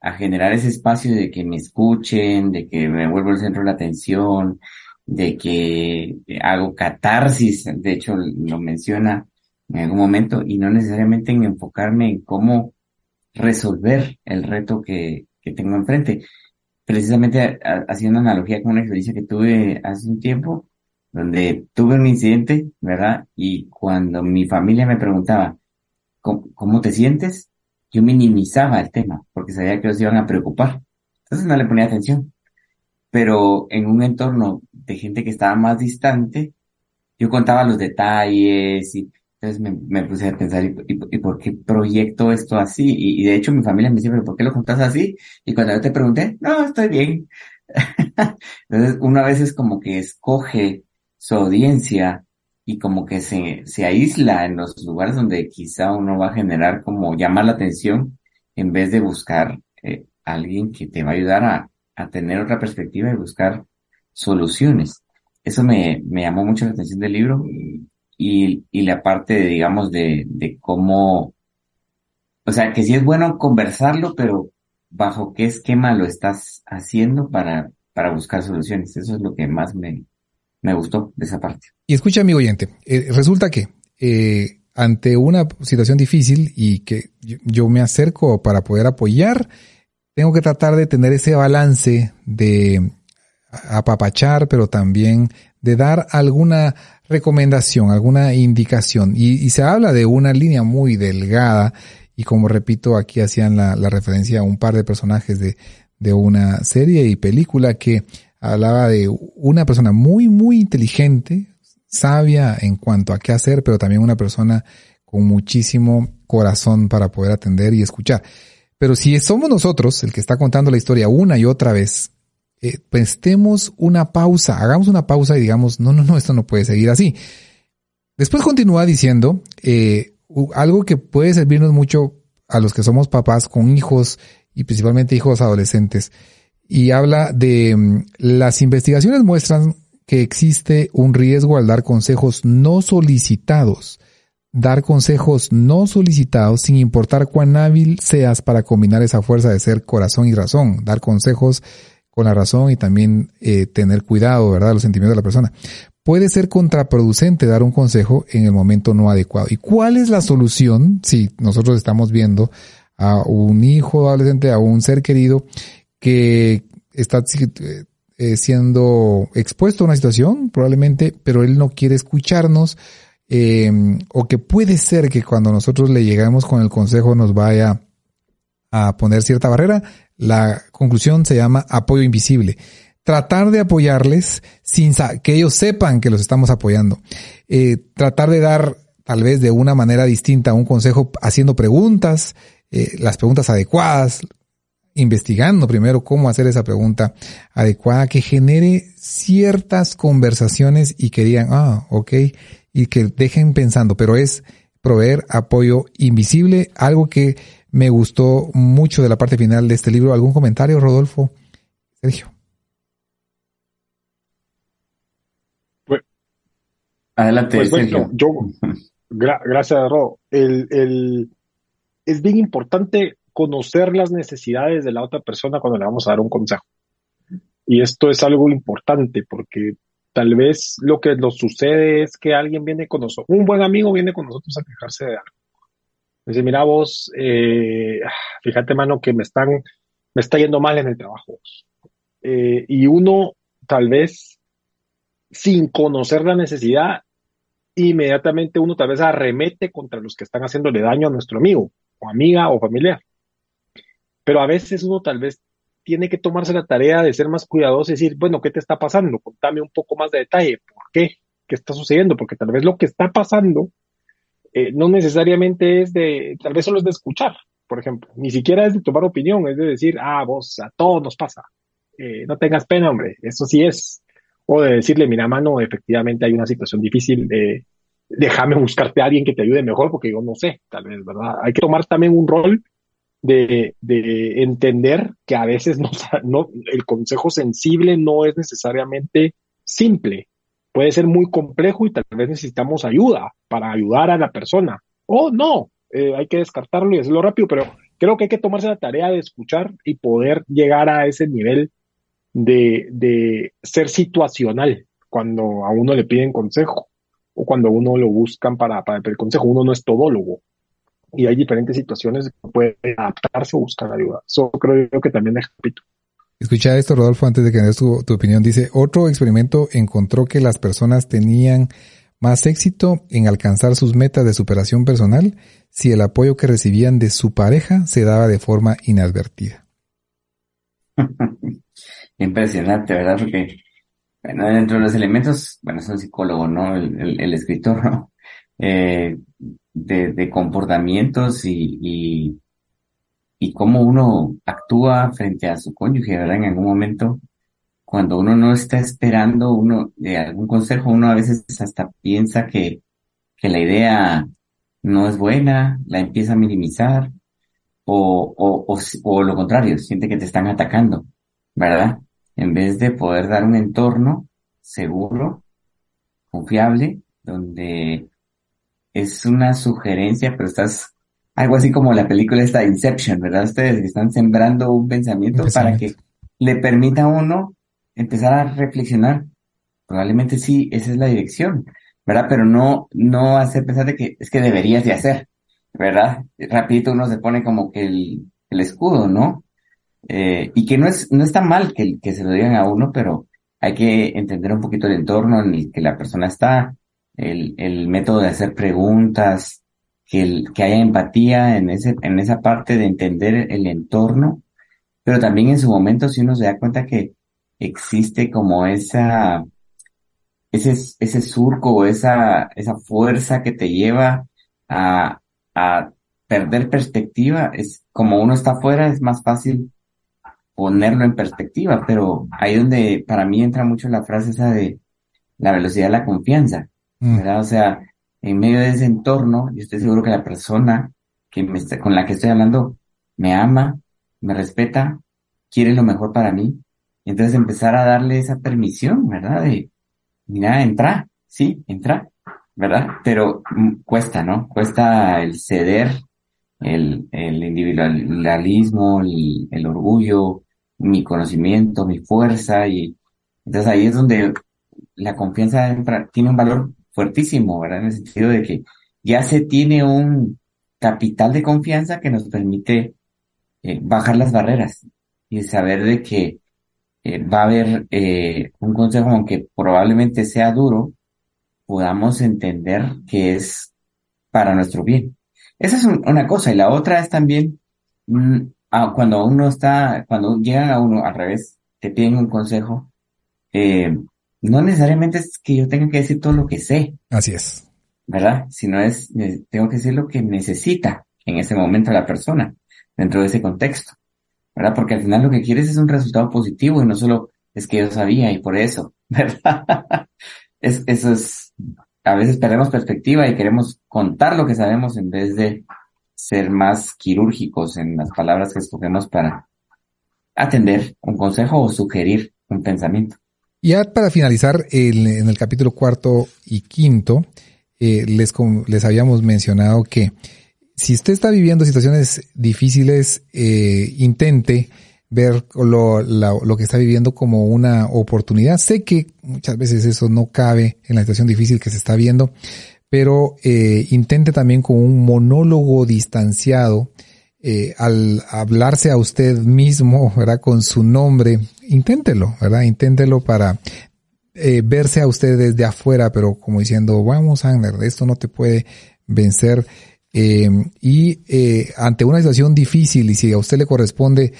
a generar ese espacio de que me escuchen, de que me vuelvo el centro de la atención, de que hago catarsis, de hecho lo menciona en algún momento y no necesariamente en enfocarme en cómo resolver el reto que, que tengo enfrente. Precisamente haciendo analogía con una experiencia que tuve hace un tiempo, donde tuve un incidente, ¿verdad? Y cuando mi familia me preguntaba, ¿cómo, cómo te sientes? Yo minimizaba el tema, porque sabía que ellos iban a preocupar. Entonces no le ponía atención. Pero en un entorno de gente que estaba más distante, yo contaba los detalles y entonces me, me puse a pensar, ¿y, por qué proyecto esto así? Y, de hecho mi familia me dice, ¿pero por qué lo contás así? Y cuando yo te pregunté, no, estoy bien. Entonces uno a veces como que escoge su audiencia y como que se, se aísla en los lugares donde quizá uno va a generar como llamar la atención en vez de buscar eh, alguien que te va a ayudar a, a tener otra perspectiva y buscar soluciones. Eso me, me llamó mucho la atención del libro y, y la parte, de, digamos, de, de cómo, o sea, que sí es bueno conversarlo, pero bajo qué esquema lo estás haciendo para, para buscar soluciones. Eso es lo que más me, me gustó de esa parte. Y escucha, amigo oyente, eh, resulta que eh, ante una situación difícil y que yo, yo, me acerco para poder apoyar, tengo que tratar de tener ese balance de apapachar, pero también de dar alguna recomendación, alguna indicación. Y, se habla de una línea muy delgada y como repito, aquí hacían la, referencia a un par de personajes de, de una serie y película que hablaba de una persona muy, muy inteligente, sabia en cuanto a qué hacer, pero también una persona con muchísimo corazón para poder atender y escuchar. Pero si somos nosotros el que está contando la historia una y otra vez, eh, prestemos una pausa, hagamos una pausa y digamos, no, no, no, esto no puede seguir así. Después continúa diciendo eh, algo que puede servirnos mucho a los que somos papás con hijos y principalmente hijos adolescentes. Y habla de mm, las investigaciones muestran que existe un riesgo al dar consejos no solicitados. Dar consejos no solicitados sin importar cuán hábil seas para combinar esa fuerza de ser corazón y razón. Dar consejos con la razón y también eh, tener cuidado, ¿verdad?, los sentimientos de la persona. Puede ser contraproducente dar un consejo en el momento no adecuado. ¿Y cuál es la solución si nosotros estamos viendo a un hijo adolescente, a un ser querido que está eh, siendo expuesto a una situación, probablemente, pero él no quiere escucharnos, eh, o que puede ser que cuando nosotros le llegamos con el consejo nos vaya a poner cierta barrera, la conclusión se llama apoyo invisible. Tratar de apoyarles sin que ellos sepan que los estamos apoyando. Eh, tratar de dar tal vez de una manera distinta un consejo haciendo preguntas, eh, las preguntas adecuadas, investigando primero cómo hacer esa pregunta adecuada que genere ciertas conversaciones y que digan, ah, ok, y que dejen pensando, pero es proveer apoyo invisible, algo que me gustó mucho de la parte final de este libro. ¿Algún comentario, Rodolfo? Sergio. Pues, Adelante, pues, Sergio. yo, gracias, Rodo. El, el, es bien importante conocer las necesidades de la otra persona cuando le vamos a dar un consejo. Y esto es algo importante porque tal vez lo que nos sucede es que alguien viene con nosotros, un buen amigo viene con nosotros a quejarse de algo. Dice, mira vos, eh, fíjate mano que me están, me está yendo mal en el trabajo. Eh, y uno tal vez sin conocer la necesidad, inmediatamente uno tal vez arremete contra los que están haciéndole daño a nuestro amigo o amiga o familiar. Pero a veces uno tal vez tiene que tomarse la tarea de ser más cuidadoso y decir, bueno, ¿qué te está pasando? Contame un poco más de detalle. ¿Por qué? ¿Qué está sucediendo? Porque tal vez lo que está pasando eh, no necesariamente es de, tal vez solo es de escuchar, por ejemplo. Ni siquiera es de tomar opinión, es de decir, ah, vos, a todos nos pasa. Eh, no tengas pena, hombre, eso sí es. O de decirle, mira, mano, efectivamente hay una situación difícil, de déjame buscarte a alguien que te ayude mejor, porque yo no sé, tal vez, ¿verdad? Hay que tomar también un rol de, de entender que a veces no, no, el consejo sensible no es necesariamente simple. Puede ser muy complejo y tal vez necesitamos ayuda para ayudar a la persona. O no, eh, hay que descartarlo y hacerlo rápido, pero creo que hay que tomarse la tarea de escuchar y poder llegar a ese nivel de, de ser situacional cuando a uno le piden consejo o cuando a uno lo buscan para, para pedir consejo. Uno no es todólogo y hay diferentes situaciones que puede adaptarse o buscar ayuda. Eso creo yo que también es capítulo. Escucha esto, Rodolfo, antes de que des tu, tu, opinión. Dice, otro experimento encontró que las personas tenían más éxito en alcanzar sus metas de superación personal si el apoyo que recibían de su pareja se daba de forma inadvertida. Impresionante, ¿verdad? Porque, bueno, dentro de los elementos, bueno, es un psicólogo, ¿no? El, escritor, ¿no? Eh, de, comportamientos y, y, cómo uno actúa frente a su cónyuge, ¿verdad? En algún momento, cuando uno no está esperando uno de algún consejo, uno a veces hasta piensa que, que la idea no es buena, la empieza a minimizar, o, o, o, o lo contrario, siente que te están atacando, ¿verdad? En vez de poder dar un entorno seguro, confiable, donde es una sugerencia, pero estás algo así como la película esta Inception, ¿verdad? Ustedes están sembrando un pensamiento, para que le permita a uno empezar a reflexionar. Probablemente sí, esa es la dirección, ¿verdad? Pero no, no hacer pensar de que es que deberías de hacer, ¿verdad? Rapidito uno se pone como que el, el escudo, ¿no? Eh, y que no es, no está mal que, que se lo digan a uno, pero hay que entender un poquito el entorno en el que la persona está, el, el método de hacer preguntas, que, el, que haya empatía en, ese, en esa parte de entender el entorno, pero también en su momento si uno se da cuenta que existe como esa, ese, ese surco o esa, esa fuerza que te lleva a, a perder perspectiva, es como uno está afuera, es más fácil ponerlo en perspectiva, pero ahí donde para mí entra mucho la frase esa de la velocidad de la confianza. Mm. ¿verdad? O sea, en medio de ese entorno, yo estoy seguro que la persona que me está, con la que estoy hablando me ama, me respeta, quiere lo mejor para mí. Entonces empezar a darle esa permisión, ¿verdad? De, mira, entra, sí, entra, ¿verdad? Pero mm, cuesta, ¿no? Cuesta el ceder, el, el individualismo, el, el orgullo, mi conocimiento, mi fuerza y entonces ahí es donde la confianza entra, tiene un valor fuertísimo, ¿verdad? En el sentido de que ya se tiene un capital de confianza que nos permite eh, bajar las barreras y saber de que eh, va a haber eh, un consejo, aunque probablemente sea duro, podamos entender que es para nuestro bien. Esa es un, una cosa. Y la otra es también, mmm, cuando uno está, cuando llegan a uno al revés, te piden un consejo, eh, no necesariamente es que yo tenga que decir todo lo que sé. Así es. ¿Verdad? Sino es, tengo que decir lo que necesita en ese momento la persona, dentro de ese contexto. ¿Verdad? Porque al final lo que quieres es un resultado positivo y no solo es que yo sabía y por eso, ¿verdad? es, eso es, a veces perdemos perspectiva y queremos contar lo que sabemos en vez de ser más quirúrgicos en las palabras que escogemos para atender un consejo o sugerir un pensamiento. Ya para finalizar, en el capítulo cuarto y quinto, eh, les, les habíamos mencionado que si usted está viviendo situaciones difíciles, eh, intente ver lo, lo, que está viviendo como una oportunidad. Sé que muchas veces eso no cabe en la situación difícil que se está viendo, pero eh, intente también con un monólogo distanciado, eh, al hablarse a usted mismo, ¿verdad? Con su nombre, inténtelo, ¿verdad? Inténtelo para eh, verse a usted desde afuera, pero como diciendo, vamos, Agner, esto no te puede vencer. Eh, y ante una situación difícil, y si a usted le corresponde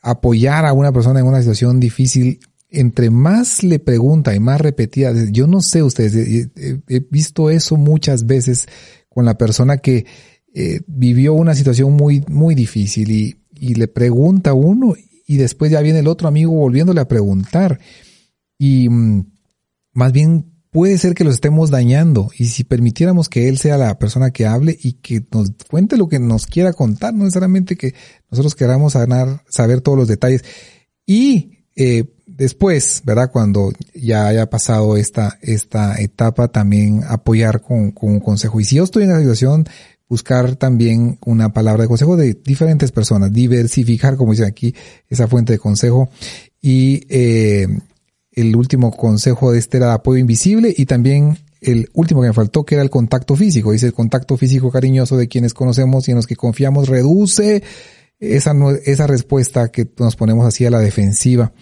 apoyar a una persona en una situación difícil, entre más le pregunta y más repetida, yo no sé ustedes, he, visto eso muchas veces con la persona que eh, vivió una situación muy, muy difícil y, y le pregunta a uno y después ya viene el otro amigo volviéndole a preguntar. Y mm, más bien puede ser que los estemos dañando y si permitiéramos que él sea la persona que hable y que nos cuente lo que nos quiera contar, no necesariamente que nosotros queramos saber, saber todos los detalles. Y eh, después, ¿verdad? Cuando ya haya pasado esta, esta etapa, también apoyar con, con un consejo. Y si yo estoy en la situación, buscar también una palabra de consejo de diferentes personas, diversificar, como dice aquí, esa fuente de consejo y eh, el último consejo de este era apoyo invisible y también el último que me faltó que era el contacto físico. Dice el contacto físico cariñoso de quienes conocemos y en los que confiamos reduce esa, esa respuesta que nos ponemos así a la defensiva.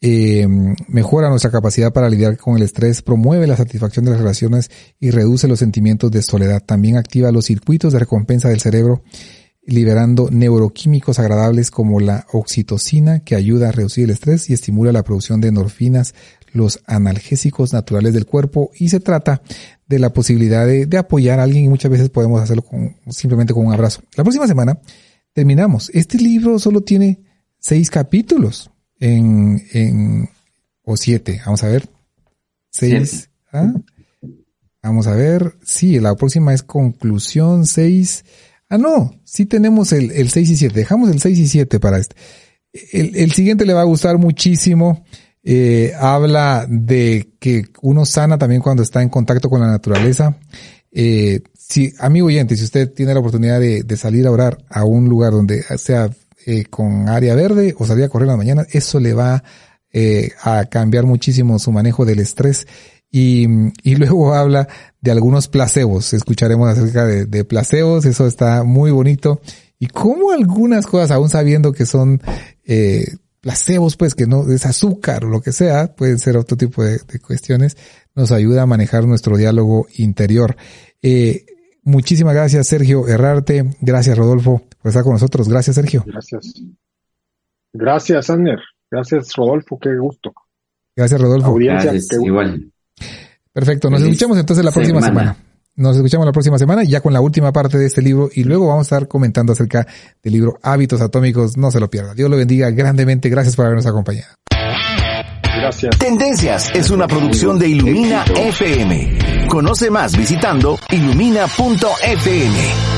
Eh, mejora nuestra capacidad para lidiar con el estrés, promueve la satisfacción de las relaciones y reduce los sentimientos de soledad. También activa los circuitos de recompensa del cerebro liberando neuroquímicos agradables como la oxitocina que ayuda a reducir el estrés y estimula la producción de endorfinas, los analgésicos naturales del cuerpo y se trata de la posibilidad de, apoyar a alguien y muchas veces podemos hacerlo con, simplemente con un abrazo. La próxima semana terminamos. Este libro solo tiene seis capítulos en, en o siete. Vamos a ver. Seis. ¿ah? Vamos a ver. Sí, la próxima es conclusión seis. Ah, no, sí tenemos el, el 6 y 7. Dejamos el 6 y 7 para este. El, el siguiente le va a gustar muchísimo. Eh, habla de que uno sana también cuando está en contacto con la naturaleza. Eh, si, amigo oyente, si usted tiene la oportunidad de, de salir a orar a un lugar donde sea eh, con área verde o salir a correr en la mañana, eso le va eh, a cambiar muchísimo su manejo del estrés y, y luego habla de algunos placebos. Escucharemos acerca de, de placebos, eso está muy bonito. Y cómo algunas cosas, aún sabiendo que son eh, placebos, pues que no es azúcar o lo que sea, pueden ser otro tipo de, de cuestiones, nos ayuda a manejar nuestro diálogo interior. Eh, muchísimas gracias, Sergio Herrarte. Gracias, Rodolfo, por estar con nosotros. Gracias, Sergio. Gracias. Gracias, Anner. Gracias, Rodolfo. Qué gusto. Gracias, Rodolfo. Audiencia, gracias, igual. Perfecto, nos escuchamos entonces la próxima semana. Nos escuchamos la próxima semana ya con la última parte de este libro y luego vamos a estar comentando acerca del libro Hábitos Atómicos. No se lo pierda. Dios lo bendiga grandemente. Gracias por habernos acompañado. Gracias. Tendencias es una producción de Ilumina FM. Conoce más visitando ilumina.fm.